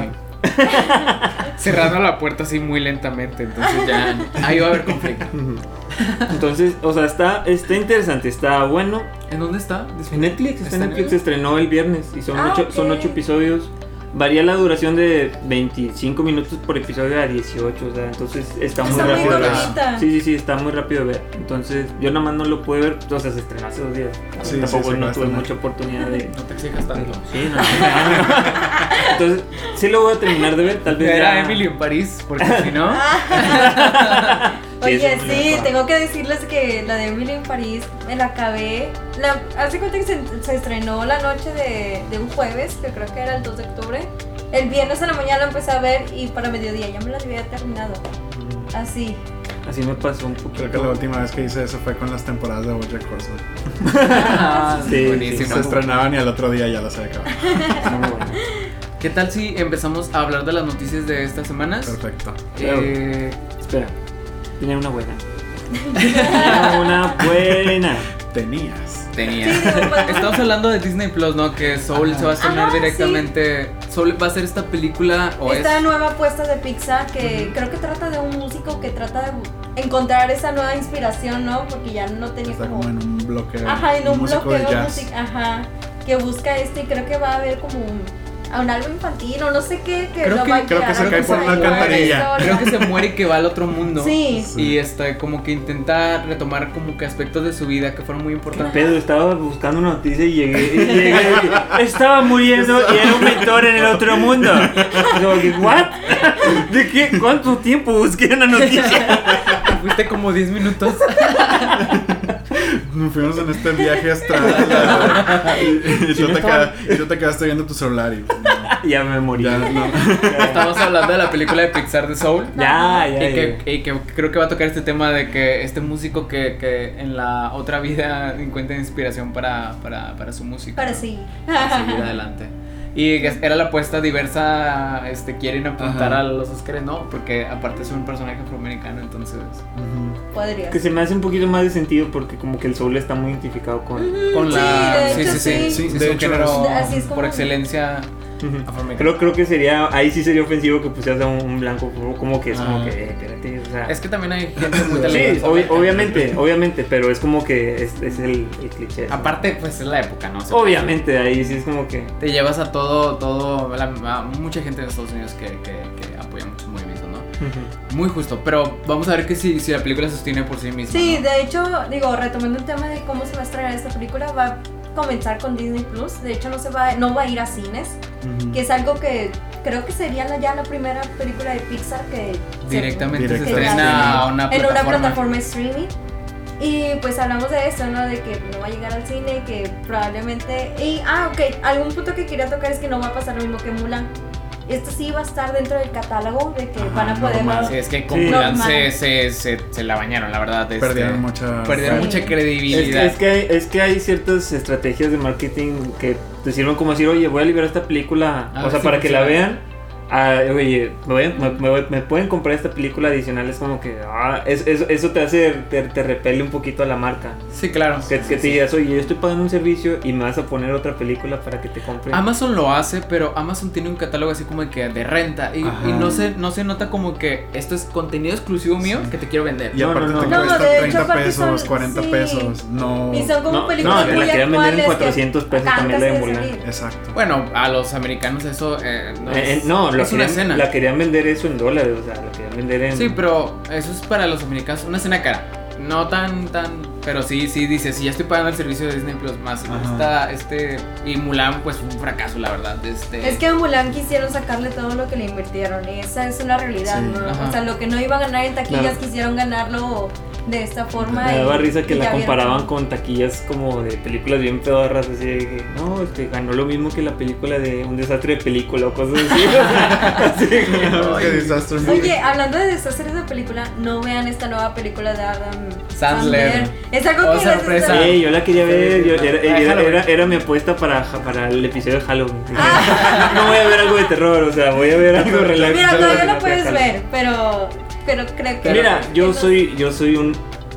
[LAUGHS] Cerrando la puerta así muy lentamente, entonces ya [LAUGHS] ahí va a haber conflicto. Entonces, o sea, está, está interesante, está bueno. ¿En dónde está? En Netflix, está en Netflix, se estrenó el viernes y son, Ah, ocho, son ocho episodios. Varía la duración de 25 minutos por episodio a 18, o sea, entonces está muy Está muy rápido de ver. Sí, sí, sí, está muy rápido de ver. Entonces, yo nada más no lo pude ver, o sea, se estrenó hace dos días. Sí, Tampoco sí, no tuve mucha oportunidad de... No te exijas tanto. Sí, no, no. Entonces, sí lo voy a terminar de ver, tal vez Ver ya... a Emily en París, porque si no. [LAUGHS] Sí, Oye, sí, tengo que decirles que la de Emily en París me la acabé. La, hace cuenta que se, se estrenó la noche de, de un jueves, que creo que era el 2 de octubre. El viernes en la mañana la empecé a ver y para mediodía ya me la había terminado. Así. Así me pasó un poquito. Creo que la última vez que hice eso fue con las temporadas de Bojack Horseman. Ah, Sí, buenísimo. Se estrenaban y al otro día ya las había acabado. [LAUGHS] Muy bueno. ¿Qué tal si empezamos a hablar de las noticias de estas semanas? Perfecto. Eh, Espera, tenía una buena. Tenía [LAUGHS] una buena. Tenías. tenía. Sí, digo, podemos- Estamos hablando de Disney Plus, ¿no? Que Soul Ajá. se va a estrenar Ajá, directamente. Soul va a ser esta película o Esta es. nueva apuesta de Pixar que creo que trata de un músico que trata de encontrar esa nueva inspiración, ¿no? Porque ya no tenía Está como... como en un bloqueo. Ajá, en un de bloqueo jazz. music, ajá, que busca este y creo que va a haber como un, a un algo infantil o no sé qué, que Creo que- va a creo que se cae por una alcantarilla. Creo que se muere y que va al otro mundo. Sí. Sí. Y este, como que intenta retomar como que aspectos de su vida que fueron muy importantes. Pedro, estaba buscando una noticia y llegué. y llegué y estaba muriendo y era un mentor en el otro mundo. Como que, ¿what? ¿De qué? ¿Cuánto tiempo busqué una noticia? Fuiste como 10 minutos. [LAUGHS] Nos fuimos en este viaje astral. y, y tú te queda- y tú te quedaste viendo tu celular y. [LAUGHS] ya me morí. Ya, no. Estamos hablando de la película de Pixar de Soul. Ya, ya, Y que, ya. y que creo que va a tocar este tema de que este músico que, que en la otra vida encuentra inspiración para, para, para su música. Para sí. Para seguir adelante. Y era la apuesta diversa, este, quieren apuntar Ajá. a los Oscars, ¿no? Porque aparte es un personaje afroamericano, entonces... Podría. Que se me hace un poquito más de sentido porque como que el soul está muy identificado con... Con sí, la... de Sí, hecho, sí, sí, sí. sí, De es un hecho, género es- así es como- por excelencia afroamericano. Creo, creo que sería, ahí sí sería ofensivo que pusieras a un, un blanco, como que es como Ah. que, eh, espérate, o sea. Es que también hay gente muy Sí, talentosa. obvi- obviamente, obviamente, pero es como que es, es el, el cliché. Aparte, pues es la época, ¿no? O sea, Obviamente, ahí sí es como que. Te llevas a todo, todo, la- a mucha gente en Estados Unidos que, que, que apoya muchos movimientos, ¿no? Muy justo, pero vamos a ver que si, si la película se sostiene por sí misma. Sí, ¿no? de hecho, digo, retomando el tema de cómo se va a estrenar esta película, va a comenzar con Disney Plus. De hecho, no se va, no va a ir a cines, Que es algo que creo que sería la- ya la primera película de Pixar que se- Directamente se estrena a una en una plataforma streaming. Y pues hablamos de eso, ¿no? De que no va a llegar al cine, que probablemente... Y, ah, ok, algún punto que quería tocar es que no va a pasar lo mismo que Mulan. Esto sí va a estar dentro del catálogo de que Ajá, van a poder... normal. Sí, es que con Sí. Mulan Normal. se, se, se, se la bañaron, la verdad. este, Perdieron mucha. perdieron Sí. mucha Es credibilidad. que, es, que hay, es que hay ciertas estrategias de marketing que te sirven como decir, oye, voy a liberar esta película, A o sea, si para que la vean. Ah, oye, me, voy a- me- me voy- me pueden comprar esta película adicional, es como que, ah, es- es- eso te hace, te, te repele un poquito a la marca. Sí, claro. Que, que te Sí. digas, oye, yo estoy pagando un servicio y me vas a poner otra película para que te compre. Amazon lo hace, pero Amazon tiene un catálogo así como que de renta y, y no se no se nota como que esto es contenido exclusivo mío Sí. que te quiero vender. Y No, aparte no, te no. Cuesta de hecho, 30 aparte pesos, son- 40 sí. pesos. No. Y son como no, películas no, muy la querían vender en actuales que 400 pesos también la de Mulan. Exacto. Bueno, a los americanos eso eh, no, Eh, eh, es, no, la es una querían, escena. la querían vender eso en dólares, o sea, la querían vender en... Sí, pero eso es para los americanos, una escena cara. No tan, tan, pero sí, sí dice, si ya estoy pagando el servicio de Disney Plus más, esta, este, y Mulan pues fue un fracaso, la verdad, este. Es que a Mulan quisieron sacarle todo lo que le invirtieron y esa es una realidad, Sí. ¿no? Ajá. O sea, lo que no iba a ganar en taquillas Claro. quisieron ganarlo de esta forma. Me y- daba risa que la comparaban con taquillas como de películas bien pedorras, así de que, no, este, ganó lo mismo que la película de un desastre de película o cosas así. [LAUGHS] así que, [LAUGHS] Qué desastre. Oye, hablando de desastres de película, no vean esta nueva película de Adam Sandler. Es algo Oh, que sorpresa. está- Sí, yo la quería ver, yo- era, era- era- era mi apuesta para, para el episodio de Halloween. Ah. [LAUGHS] No voy a ver algo de terror, o sea, voy a ver algo relacionado. Mira, todavía lo puedes ver, pero, pero creo que... Mira, yo no- soy, yo soy un,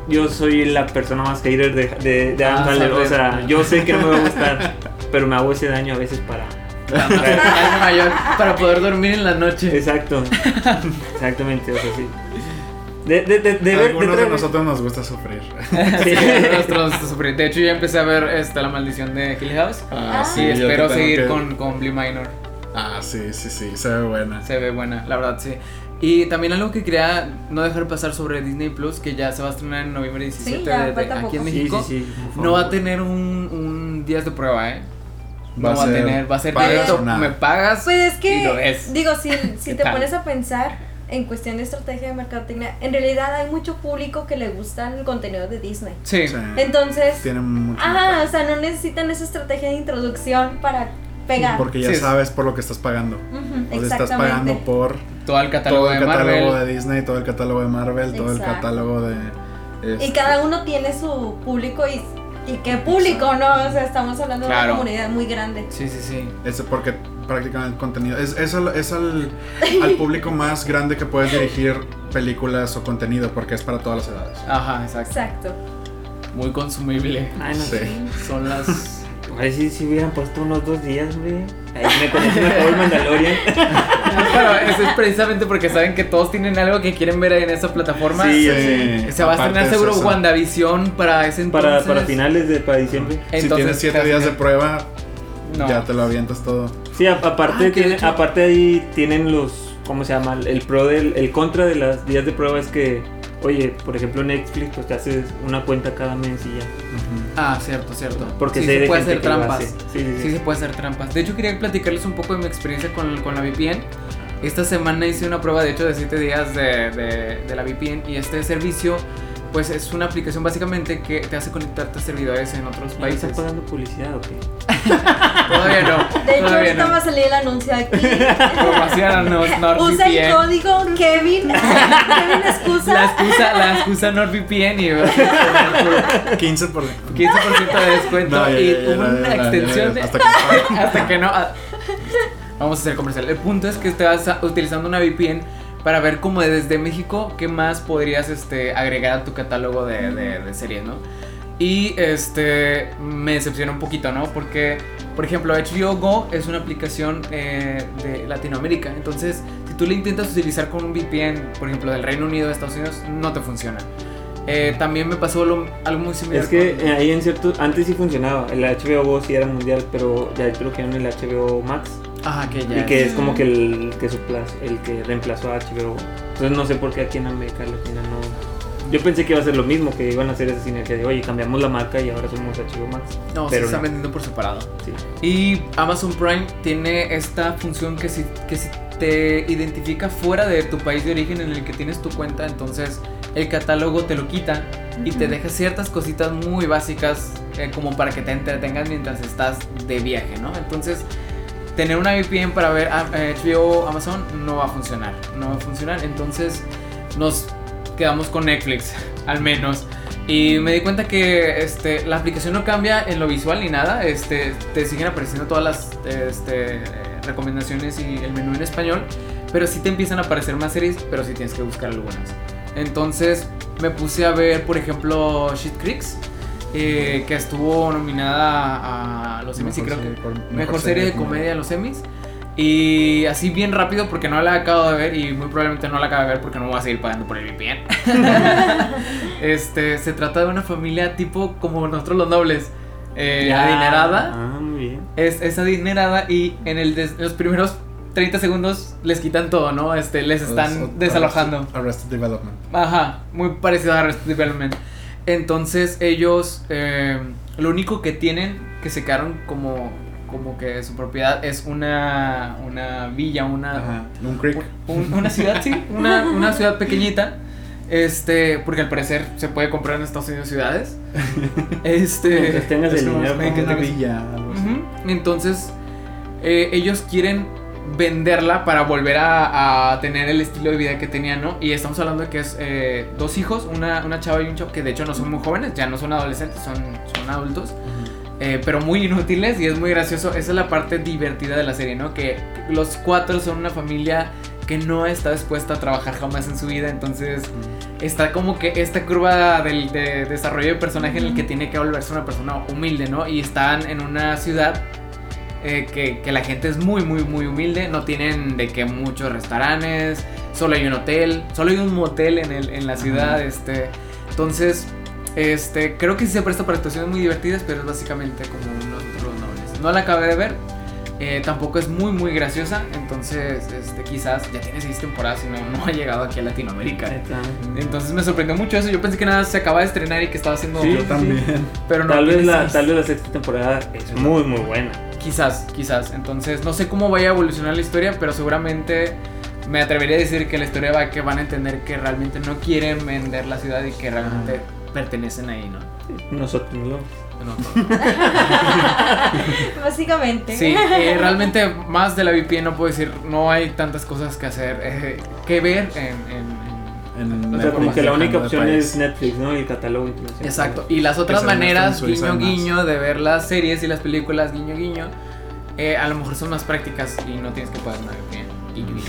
yo soy la persona más hater de, de, de Adam Ah, Sandler, o sea, yo sé que no me va a gustar, pero me hago ese daño a veces para. Daño mayor para poder dormir en la noche. Exacto, [LAUGHS] exactamente, o sea, sí. De, de, de, de A ver, algunos de tra- nosotros nos gusta sufrir. [LAUGHS] Sí, [LAUGHS] nosotros sufrir. De hecho, ya empecé a ver este, La Maldición de Hill House. Ah, sí, yo espero que seguir que- con, con Blee Minor. Ah, sí, sí, sí, se ve buena. Se ve buena, la verdad, sí. Y también algo que quería no dejar pasar sobre Disney Plus, que ya se va a estrenar en noviembre 17 ya, de- de- aquí en. Sí, México. sí, sí, No va a tener un, un días de prueba, ¿eh? No Va va, a tener, va a ser directo, me pagas Pues es y lo que, ves. digo, si, si ¿Qué te tal? pones a pensar en cuestión de estrategia de mercadotecnia, en realidad hay mucho público que le gusta el contenido de Disney. Sí. Sí. Entonces, Tienen mucho. ajá, o sea, no necesitan esa estrategia de introducción para pegar. Porque ya Sí. sabes por lo que estás pagando. Ujú, O sea, estás pagando por Todo el catálogo todo el de Marvel. catálogo de Disney, todo el catálogo de Marvel, todo el Exacto. catálogo de. Y este, cada uno tiene su público y, y qué público, ¿no? O sea, estamos hablando de una comunidad muy grande. Sí, sí, sí. Ese porque prácticamente el contenido. Es, es, al, es al, al público más grande que puedes dirigir películas o contenido porque es para todas las edades. Ajá, exacto. Exacto. Muy consumible. Ay, no Sí. sé. Son las. Ay, si, si hubieran puesto unos dos días, hombre. Ahí me conocen a todo el Mandalorian. [LAUGHS] Pero eso es precisamente porque saben que todos tienen algo que quieren ver en esa plataforma. Sí, Sí, Se va a estrenar es seguro eso. WandaVision para ese entonces. Para, para finales de para diciembre. Si Entonces, tienes 7 te días de prueba, No. ya te lo avientas todo. Sí, a- aparte, Ah, tiene, aparte ahí tienen los, ¿cómo se llama? El pro del, el contra de las días de prueba es que, oye, por ejemplo Netflix, pues te haces una cuenta cada mes y ya. Ah, cierto, cierto. Porque sí, se de puede hacer trampas. hace. Sí, sí, sí. Sí, se puede hacer trampas. De hecho, quería platicarles un poco de mi experiencia con, con la VPN. Esta semana hice una prueba, de hecho, de 7 días de, de- de la VPN. Y este servicio, pues es una aplicación básicamente que te hace conectarte a servidores en otros ¿Ya me países. ¿Están pagando publicidad o qué? [LAUGHS] Todavía no. [LAUGHS] De hecho, ahorita no. va a salir el anuncio aquí. [LAUGHS] Usa el código Kevin. Kevin La excusa. excusa, la excusa NordVPN y 15 por 15% de descuento No, ya, y ya, ya, una ya, ya, extensión ya, de... hasta que pague. hasta que no. Vamos a hacer comercial. El punto es que estás utilizando una VPN para ver como desde México qué más podrías este, agregar a tu catálogo de, de- de series, ¿no? Y este me decepciona un poquito, ¿no? Porque, por ejemplo, HBO Go es una aplicación eh, de Latinoamérica. Entonces, si tú le intentas utilizar con un VPN, por ejemplo, del Reino Unido, de Estados Unidos, no te funciona. Eh, también me pasó lo- algo muy similar. Es que eh, ahí en cierto. Antes sí funcionaba. El HBO Go sí era mundial, pero ya creo que en el HBO Max. Ajá, que ya. Y que es- como que el que, suplas- el que reemplazó a HBO. Entonces no sé por qué aquí en América Latina no. Yo pensé que iba a ser lo mismo, que iban a hacer esa sinergia de, oye, cambiamos la marca y ahora somos HBO Max. No, se pero están no. vendiendo por separado. Sí. Y Amazon Prime tiene esta función que si, que si te identifica fuera de tu país de origen en el que tienes tu cuenta, entonces el catálogo te lo quita y te deja ciertas cositas muy básicas eh, como para que te entretengas mientras estás de viaje, ¿no? Entonces tener una VPN para ver ah, eh, HBO Amazon no va a funcionar, no va a funcionar, entonces nos quedamos con Netflix, [LAUGHS] al menos. Y me di cuenta que este, la aplicación no cambia en lo visual ni nada. Este, te siguen apareciendo todas las este, recomendaciones y el menú en español. Pero sí te empiezan a aparecer más series, pero sí tienes que buscar algunas. Entonces me puse a ver, por ejemplo, Shit Creeks, eh, que estuvo nominada a los Emmys y creo que por- mejor, serie de comedia en los Emmys. Y así bien rápido porque no la acabo de ver y muy probablemente no la acabo de ver porque no voy a seguir pagando por el VPN. [LAUGHS] este, se trata de una familia tipo como nosotros los nobles, eh, Ya. adinerada. Ah, muy bien. Es, es adinerada y en el des- los primeros 30 segundos les quitan todo, ¿no? Este, les están desalojando. Arrested Development. Ajá, muy parecido a Arrested Development. Entonces ellos, eh, lo único que tienen, que se quedaron como, como que su propiedad es una, una villa, una, Ajá. Un creek. un- una ciudad, sí, una, una ciudad pequeñita. Este, porque al parecer se puede comprar en Estados Unidos ciudades. [LAUGHS] Este, tengas el dinero. una villa. Entonces, eh, ellos quieren venderla para volver a, a tener el estilo de vida que tenían, ¿no? Y estamos hablando de que es eh, dos hijos, una, una chava y un chavo que de hecho no son muy jóvenes, ya no son adolescentes, son, son adultos, eh, pero muy inútiles y es muy gracioso. Esa es la parte divertida de la serie, ¿no? Que los cuatro son una familia que no está dispuesta a trabajar jamás en su vida, entonces está como que esta curva del de desarrollo de personaje en el que tiene que volverse una persona humilde, ¿no? Y están en una ciudad eh, que, que la gente es muy, muy, muy humilde, no tienen de que muchos restaurantes, solo hay un hotel, solo hay un motel en, el, en la ciudad, Ajá. este, entonces, este, creo que sí se presta para situaciones muy divertidas, pero es básicamente como unos los nobles. No la acabé de ver. Eh, tampoco es muy muy graciosa, entonces este, quizás ya tiene seis temporadas y no, no ha llegado aquí a Latinoamérica. Entonces me sorprendió mucho eso. Yo pensé que nada se acaba de estrenar y que estaba haciendo. Sí, Yo también. pero no. Tal vez, la, seis. tal vez la sexta temporada es muy, muy buena. Quizás, quizás. Entonces no sé cómo vaya a evolucionar la historia, pero seguramente me atrevería a decir que la historia va a que van a entender que realmente no quieren vender la ciudad y que realmente pertenecen ahí, ¿no? Nosotros no. No. [LAUGHS] Básicamente. Sí, eh, realmente más de la VPN no puedo decir, no hay tantas cosas que hacer, eh, que ver en, en- En O sea, como que la única opción es Netflix, ¿no? Y el catálogo internacional. Exacto. Y las otras en maneras, guiño más. guiño, de ver las series y las películas, guiño guiño, eh, a lo mejor son más prácticas y no tienes que pagar una VPN. [LAUGHS] Guiño, guiño.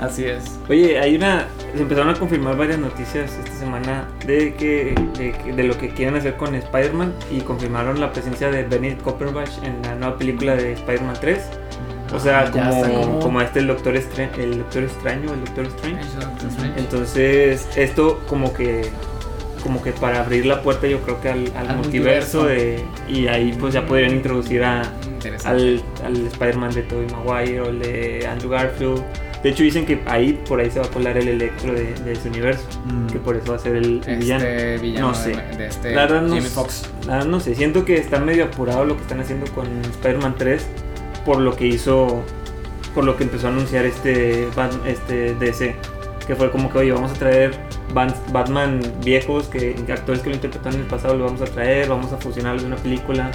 Así es. Oye, hay una. Se empezaron a confirmar varias noticias esta semana de que de, que- de lo que quieren hacer con Spider-Man y confirmaron la presencia de Benedict Cumberbatch en la nueva película de Spider-Man 3. O sea, Ah, como, como- como este el Doctor, Estra- el Doctor Extraño, el Doctor Strange. Entonces, esto como que como que para abrir la puerta yo creo que al, al Al multiverso, multiverso. de y ahí pues ya podrían introducir a, al, al Spider-Man de Tobey Maguire o el de Andrew Garfield. De hecho dicen que ahí por ahí se va a colar el Electro de, de ese universo, Mm. que por eso va a ser el, el. Este villano No sé. de, de este La verdad no Foxx. La verdad no sé, siento que está medio apurado lo que están haciendo con Spider-Man 3 por lo que hizo, por lo que empezó a anunciar este, este DC. Que fue como que, oye, vamos a traer Batman viejos, que actores que lo interpretaron en el pasado, lo vamos a traer, vamos a fusionarlo de una película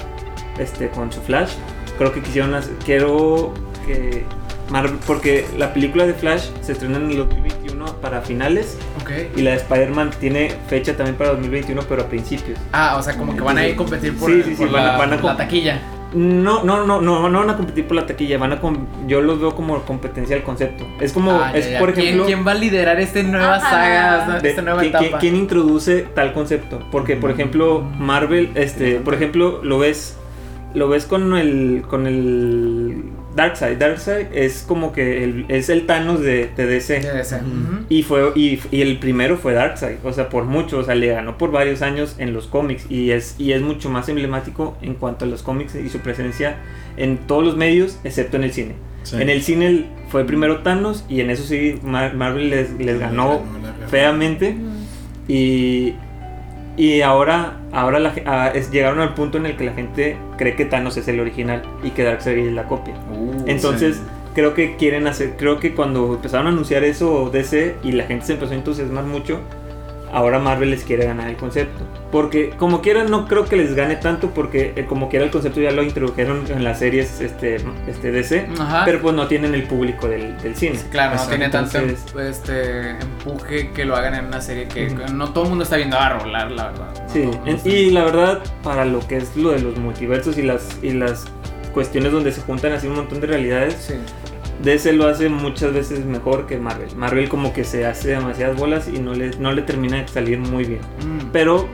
este, con su Flash. Creo que quisieron hacer, quiero que Marvel, porque la película de Flash se estrena en el 2021 para finales Ok. y la de Spider-Man tiene fecha también para 2021, pero a principios. Ah, o sea, como que van a ir a competir por, Sí, sí, sí, por van a- la, van a por la comp- taquilla. No, no, no, no, no van a competir por la taquilla, van a com- yo los veo como competencia al concepto. Es como, Ah, es ya. por ¿Quién- ejemplo, ¿Quién, va a liderar esta nueva Ajá. saga, de- esta nueva ¿quién- quién- etapa? quién introduce tal concepto? Porque, por ejemplo, Marvel, este, por ejemplo, lo ves, lo ves con el, con el Darkseid. Darkseid es como que el, es el Thanos de, de DC. Y fue y, y el primero fue Darkseid, o sea, por mucho, o sea, le ganó por varios años en los cómics y es y es mucho más emblemático en cuanto a los cómics y su presencia en todos los medios excepto en el cine. Sí. En el cine fue primero Thanos y en eso sí Mar- Marvel les, les ganó feamente y y ahora ahora la ah, es- llegaron al punto en el que la gente cree que Thanos es el original y que Darkseid es la copia. Uh, Entonces, sí. creo que quieren hacer, creo que cuando empezaron a anunciar eso DC y la gente se empezó a entusiasmar mucho, ahora Marvel les quiere ganar el concepto. Porque como quieran, no creo que les gane tanto porque eh, como quiera el concepto ya lo introdujeron en las series este, este DC, Ajá. pero pues no tienen el público del, del cine. Claro, no tiene tanto este, empuje que lo hagan en una serie que no todo el mundo está viendo a rolar, la verdad. No Sí, en- y la verdad, para lo que es lo de los multiversos y las, y las cuestiones donde se juntan así un montón de realidades, Sí. DC lo hace muchas veces mejor que Marvel. Marvel como que se hace demasiadas bolas y no le, no le termina de salir muy bien. Mm. Pero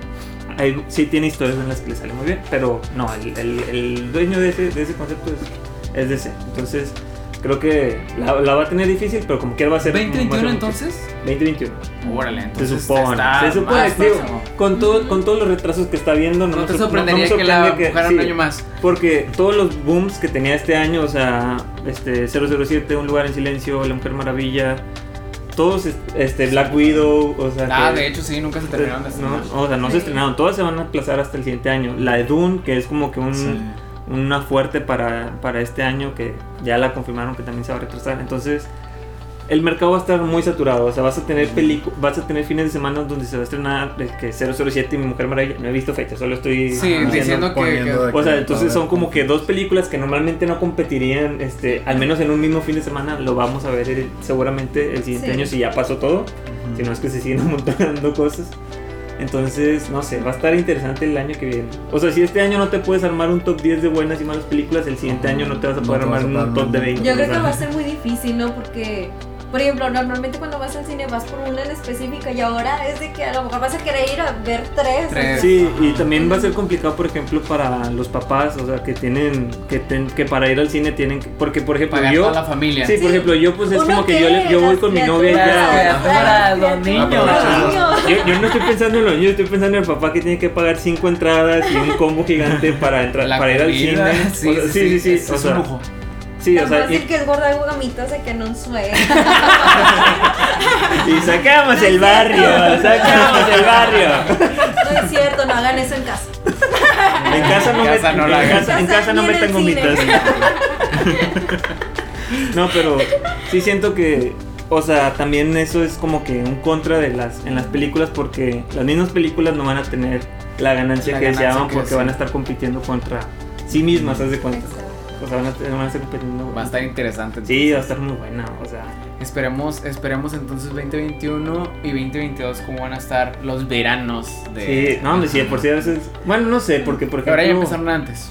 hay, sí tiene historias en las que le sale muy bien. Pero no, el, el- el dueño de ese, de ese concepto es, es DC. Entonces creo que la, la va a tener difícil, pero como quiera va a ser... va a ser 2021 mucho. entonces. 2021. Órale, Se entonces supone. se supone, digo, próximo. con, todo, con todos los retrasos que está viendo, no, No te sor- no- no sorprendería me que la sorprende sí. un año más. Porque todos los booms que tenía este año, o sea, este 007, Un lugar en silencio, La Mujer Maravilla, todos, este Black Widow, o sea, Ah, que- de hecho sí, nunca se terminaron de estrenar. no, o sea, no se estrenaron, todas se van a aplazar hasta el siguiente año. La de Dune, que es como que un, Sí. una fuerte para, para este año, que ya la confirmaron que también se va a retrasar. Entonces, el mercado va a estar muy saturado. O sea, vas a tener pelicu- vas a tener fines de semana donde se va a estrenar eh, que 007 y Mi Mujer Maravilla. No he visto fecha, solo estoy Sí, diciendo- diciendo que- de o sea, que- entonces son como que dos películas que normalmente no competirían, este, al menos en un mismo fin de semana, lo vamos a ver el- seguramente el siguiente Sí. año si ya pasó todo, si no es que se siguen [LAUGHS] amontonando cosas. Entonces, no sé, va a estar interesante el año que viene. O sea, si este año no te puedes armar un top 10 de buenas y malas películas, el siguiente año no te vas a poder armar a un top de armar. 20. Yo creo que va a ser muy difícil, ¿no? Porque, por ejemplo, normalmente cuando vas al cine vas por una en específica y ahora es de que a lo mejor vas a querer ir a ver tres. Tres. Sí, y también va a ser complicado, por ejemplo, para los papás, o sea, que tienen, que, ten- que para ir al cine tienen que, porque por ejemplo Pagar yo, toda la familia. sí, por Sí. ejemplo, yo pues es como que que yo, le- yo voy con mi novia y ya, para los niños. los niños. Yo, yo no estoy pensando en los niños, estoy pensando en el papá que tiene que pagar cinco entradas y un combo gigante para entrar, La para ir al cine. [LAUGHS] O sea, sí, sí, sí, es, o es sea, un lujo. Sí, o sea, fácil y, que es guardar gamitas de que no sueño. [LAUGHS] y sacamos el barrio, sacamos el barrio. No es cierto, no hagan eso en casa. En casa no, En casa me, no en casa, en casa no metan gomitas. No, pero sí siento que, o sea, también eso es como que un contra de las en las películas porque las mismas películas no van a tener la ganancia La que ganancia deseaban que porque sí. van a estar compitiendo contra sí mismas, haz de cuenta. O sea, van a, van a estar compitiendo. Va a estar interesante. Sí, va a estar muy buena, o sea. Esperemos, esperemos entonces 2021 y 2022 cómo van a estar los veranos de... Sí, no, hombre, sí, de por sí a veces. Bueno, no sé, porque por Que ahora ya ejemplo. empezaron antes.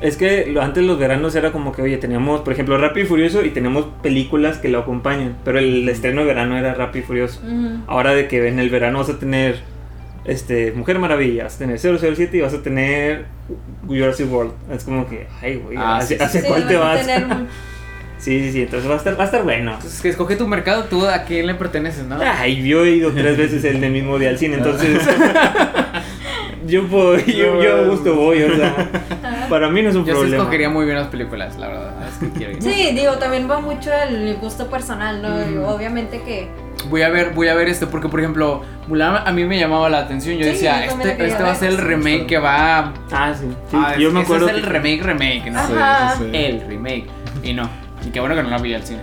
Es que antes los veranos era como que, oye, teníamos, por ejemplo, Rápido y Furioso y tenemos películas que lo acompañan. Pero el estreno de verano era Rápido y Furioso. Ahora de que en el verano vas a tener este Mujer Maravilla, vas a tener 007 y vas a tener Jurassic World. Es como que, ay, güey, Ah, ¿hace, sí, sí, hace Sí, cuál te vas? [LAUGHS] un- Sí, sí, sí, entonces va a estar, va a estar bueno. Entonces, que escoge tu mercado, tú a quién le perteneces, ¿no? Ay, yo he ido tres veces el del mismo día al cine, entonces [LAUGHS] yo puedo, yo, yo a gusto voy, o sea, para mí no es un Yo sí problema. escogería muy bien las películas, la verdad. Es que quiero ir. Sí, digo, también va mucho el gusto personal, ¿no? Ujú. Obviamente que Voy a ver, voy a ver esto, porque por ejemplo, Mulan a mí me llamaba la atención. Yo Sí, decía, yo este, este va a ser el remake que va. Ah, sí. sí, Ah, yo es- me ese acuerdo es el remake, remake, ¿no? Sí, Ajá. sí, sí. El remake. Y no. Y qué bueno que no la vi al cine.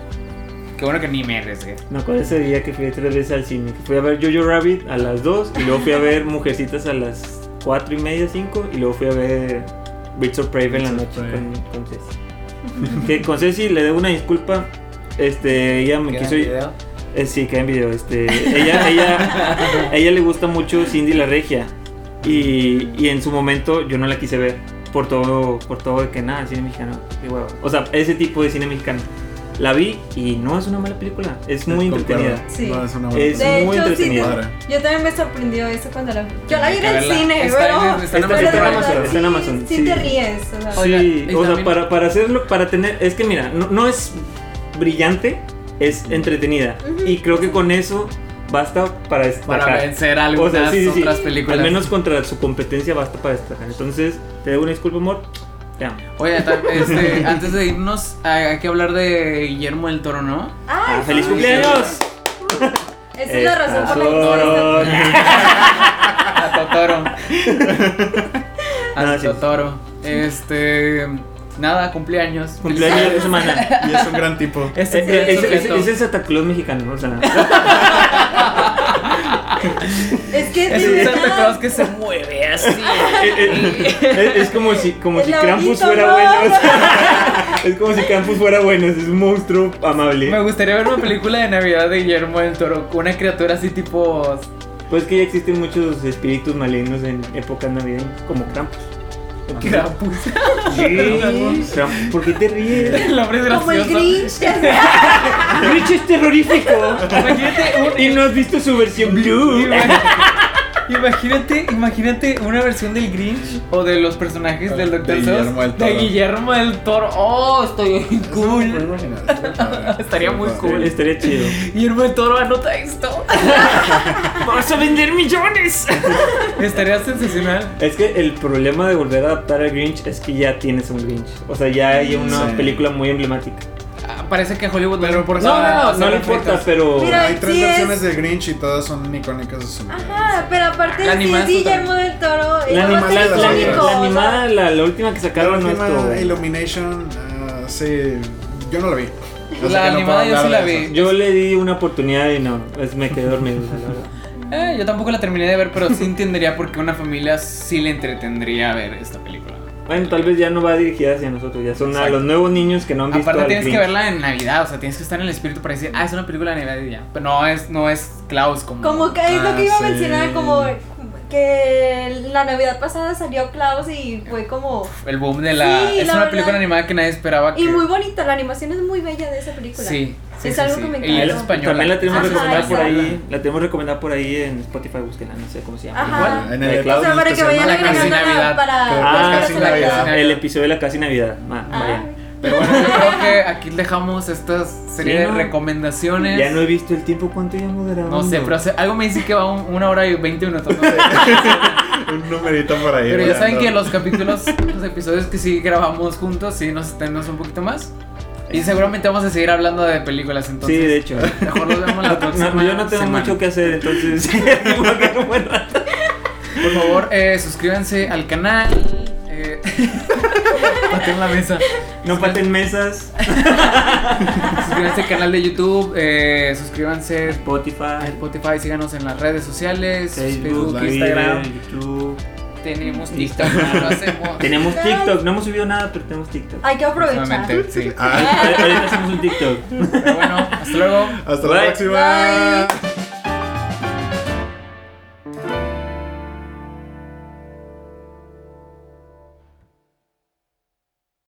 Qué bueno que ni me arriesgué. Me acuerdo ese día que fui tres veces al cine. Fui a ver Jojo Rabbit a las 2 y luego fui a ver Mujercitas a las 4 y media, 5 y luego fui a ver Birds of Prey en la noche con, con Ceci. que con Ceci le debo una disculpa. Este, ella me ¿Queda quiso video? Eh, sí, queda en video. Este, ella, ella, [LAUGHS] ella le gusta mucho Cindy la Regia. Y, y en su momento yo no la quise ver. por todo, por todo de que nada, cine mexicano. O sea, ese tipo de cine mexicano. La vi y no es una mala película, es muy Concuerdo. entretenida. Sí. No, es una buena Es De muy hecho, sí, entretenida. Padre. Yo también me sorprendió eso cuando la vi. Yo la vi en el cine, Está está en Amazon, está en sí- Amazon, Sí, sí. te ríes. O sea, Sí, o sea, para, para hacerlo, para tener, es que mira, no, no es brillante, es entretenida. Y creo que con eso basta para destacar. Para vencer O algunas sea, sí, sí, sí. otras películas. Al menos contra su competencia basta para destacar. Entonces, te debo una disculpa, amor. Te amo. Oye, este, [LAUGHS] antes de irnos, hay que hablar de Guillermo del Toro, ¿no? Ah. ¡Feliz cumpleaños! Esa es la razón por la que Toro. A Totoro. A sí. Totoro. Este. Nada, cumpleaños. Cumpleaños de semana. Y es un gran tipo. [LAUGHS] Es, Es, es- el Santa Claus mexicano, o sea. [LAUGHS] Es que Es un Santa Claus que se mueve así. [LAUGHS] es, es como si, como si Krampus fuera bueno. es como si Krampus fuera bueno, es un monstruo amable. Me gustaría ver una película de Navidad de Guillermo del Toro con una criatura así tipo. Pues que ya existen muchos espíritus malignos en épocas navideñas, como Krampus. Krampus. Sí, [LAUGHS] Krampus, ¿por qué te ríes? [LAUGHS] El es Como el. Grinch. [LAUGHS] Grinch es terrorífico. Imagínate un- Y no has visto su versión blue. Imagínate, imagínate una versión del Grinch o de los personajes del De Dr. Guillermo del de Toro. Guillermo del Toro. Oh, estoy cool. Estaría [LAUGHS] Estaría muy cool. Estaría chido. Guillermo del Toro, anota esto. [LAUGHS] ¡Vas a vender millones! Estaría sensacional. Es que el problema de volver a adaptar al Grinch es que ya tienes un Grinch. O sea, ya hay una Sí. película muy emblemática. Parece que Hollywood Pero por No, no, no, hacer no le importa, pero. Mira, Hay tres sí es- versiones de Grinch y todas son icónicas de su Ajá, pero aparte La animada es Guillermo del Toro. La, anima- la, la- la animada, la, la última que La sacaron no última. Illumination, ah, sí, yo no la vi. La no animada yo sí la vi. eso. Yo le di una oportunidad y no, me quedé dormido, la verdad. [LAUGHS] Eh, yo tampoco la terminé de ver, pero sí entendería por qué una familia sí le entretendría ver esta película. Bueno, tal vez ya no va dirigida hacia nosotros, ya son a los nuevos niños que no han visto Aparte tienes que verla en Navidad, o sea, tienes que estar en el espíritu para decir, ah, es una película de Navidad y ya. Pero no es, no es Klaus como... Como que es lo Ah, que iba a mencionar, como que la Navidad pasada salió Klaus y fue como... El boom de la... Sí, es la una verdad. película animada que nadie esperaba que... Y muy bonita, la animación es muy bella de esa película. Sí, sí, Es sí, algo sí. que me Y es española. También la tenemos Ajá, recomendada por ahí, la tenemos recomendada por ahí en Spotify, búsquenla, no sé cómo se llama. Ajá. Igual, En el Klaus. O sea, para que vayan Navidad. para... Pero para Casi Navidad. El episodio de la casi Navidad. Ma- Ah, vaya. Pero bueno, yo creo que aquí dejamos esta serie Sí, de ¿no? recomendaciones. Ya no he visto el tiempo, ¿cuánto llevamos grabando? No sé, pero hace- algo me dice que va un- una hora y 20 minutos. No sé. [LAUGHS] Un numerito por ahí. Pero ya saben que los capítulos, los episodios que sí grabamos juntos, sí nos extendemos un poquito más. Y seguramente vamos a seguir hablando de películas, entonces. Sí, de hecho. Mejor nos vemos la No, próxima. yo no tengo semana. mucho que hacer, entonces. [LAUGHS] [LAUGHS] Por favor, eh, suscríbanse al canal. [LAUGHS] Pateen la mesa. no paten mesas. [LAUGHS] Suscríbanse al canal de YouTube. eh, suscríbanse Spotify, a Spotify. Síganos en las redes sociales: Facebook, Instagram. YouTube. Tenemos TikTok, no lo hacemos. [LAUGHS] Tenemos TikTok, no hemos subido nada, pero tenemos TikTok. Hay que aprovechar. Sí. Ah, Ahorita hacemos un TikTok. Pero bueno, hasta luego. hasta Bye. la próxima. Bye.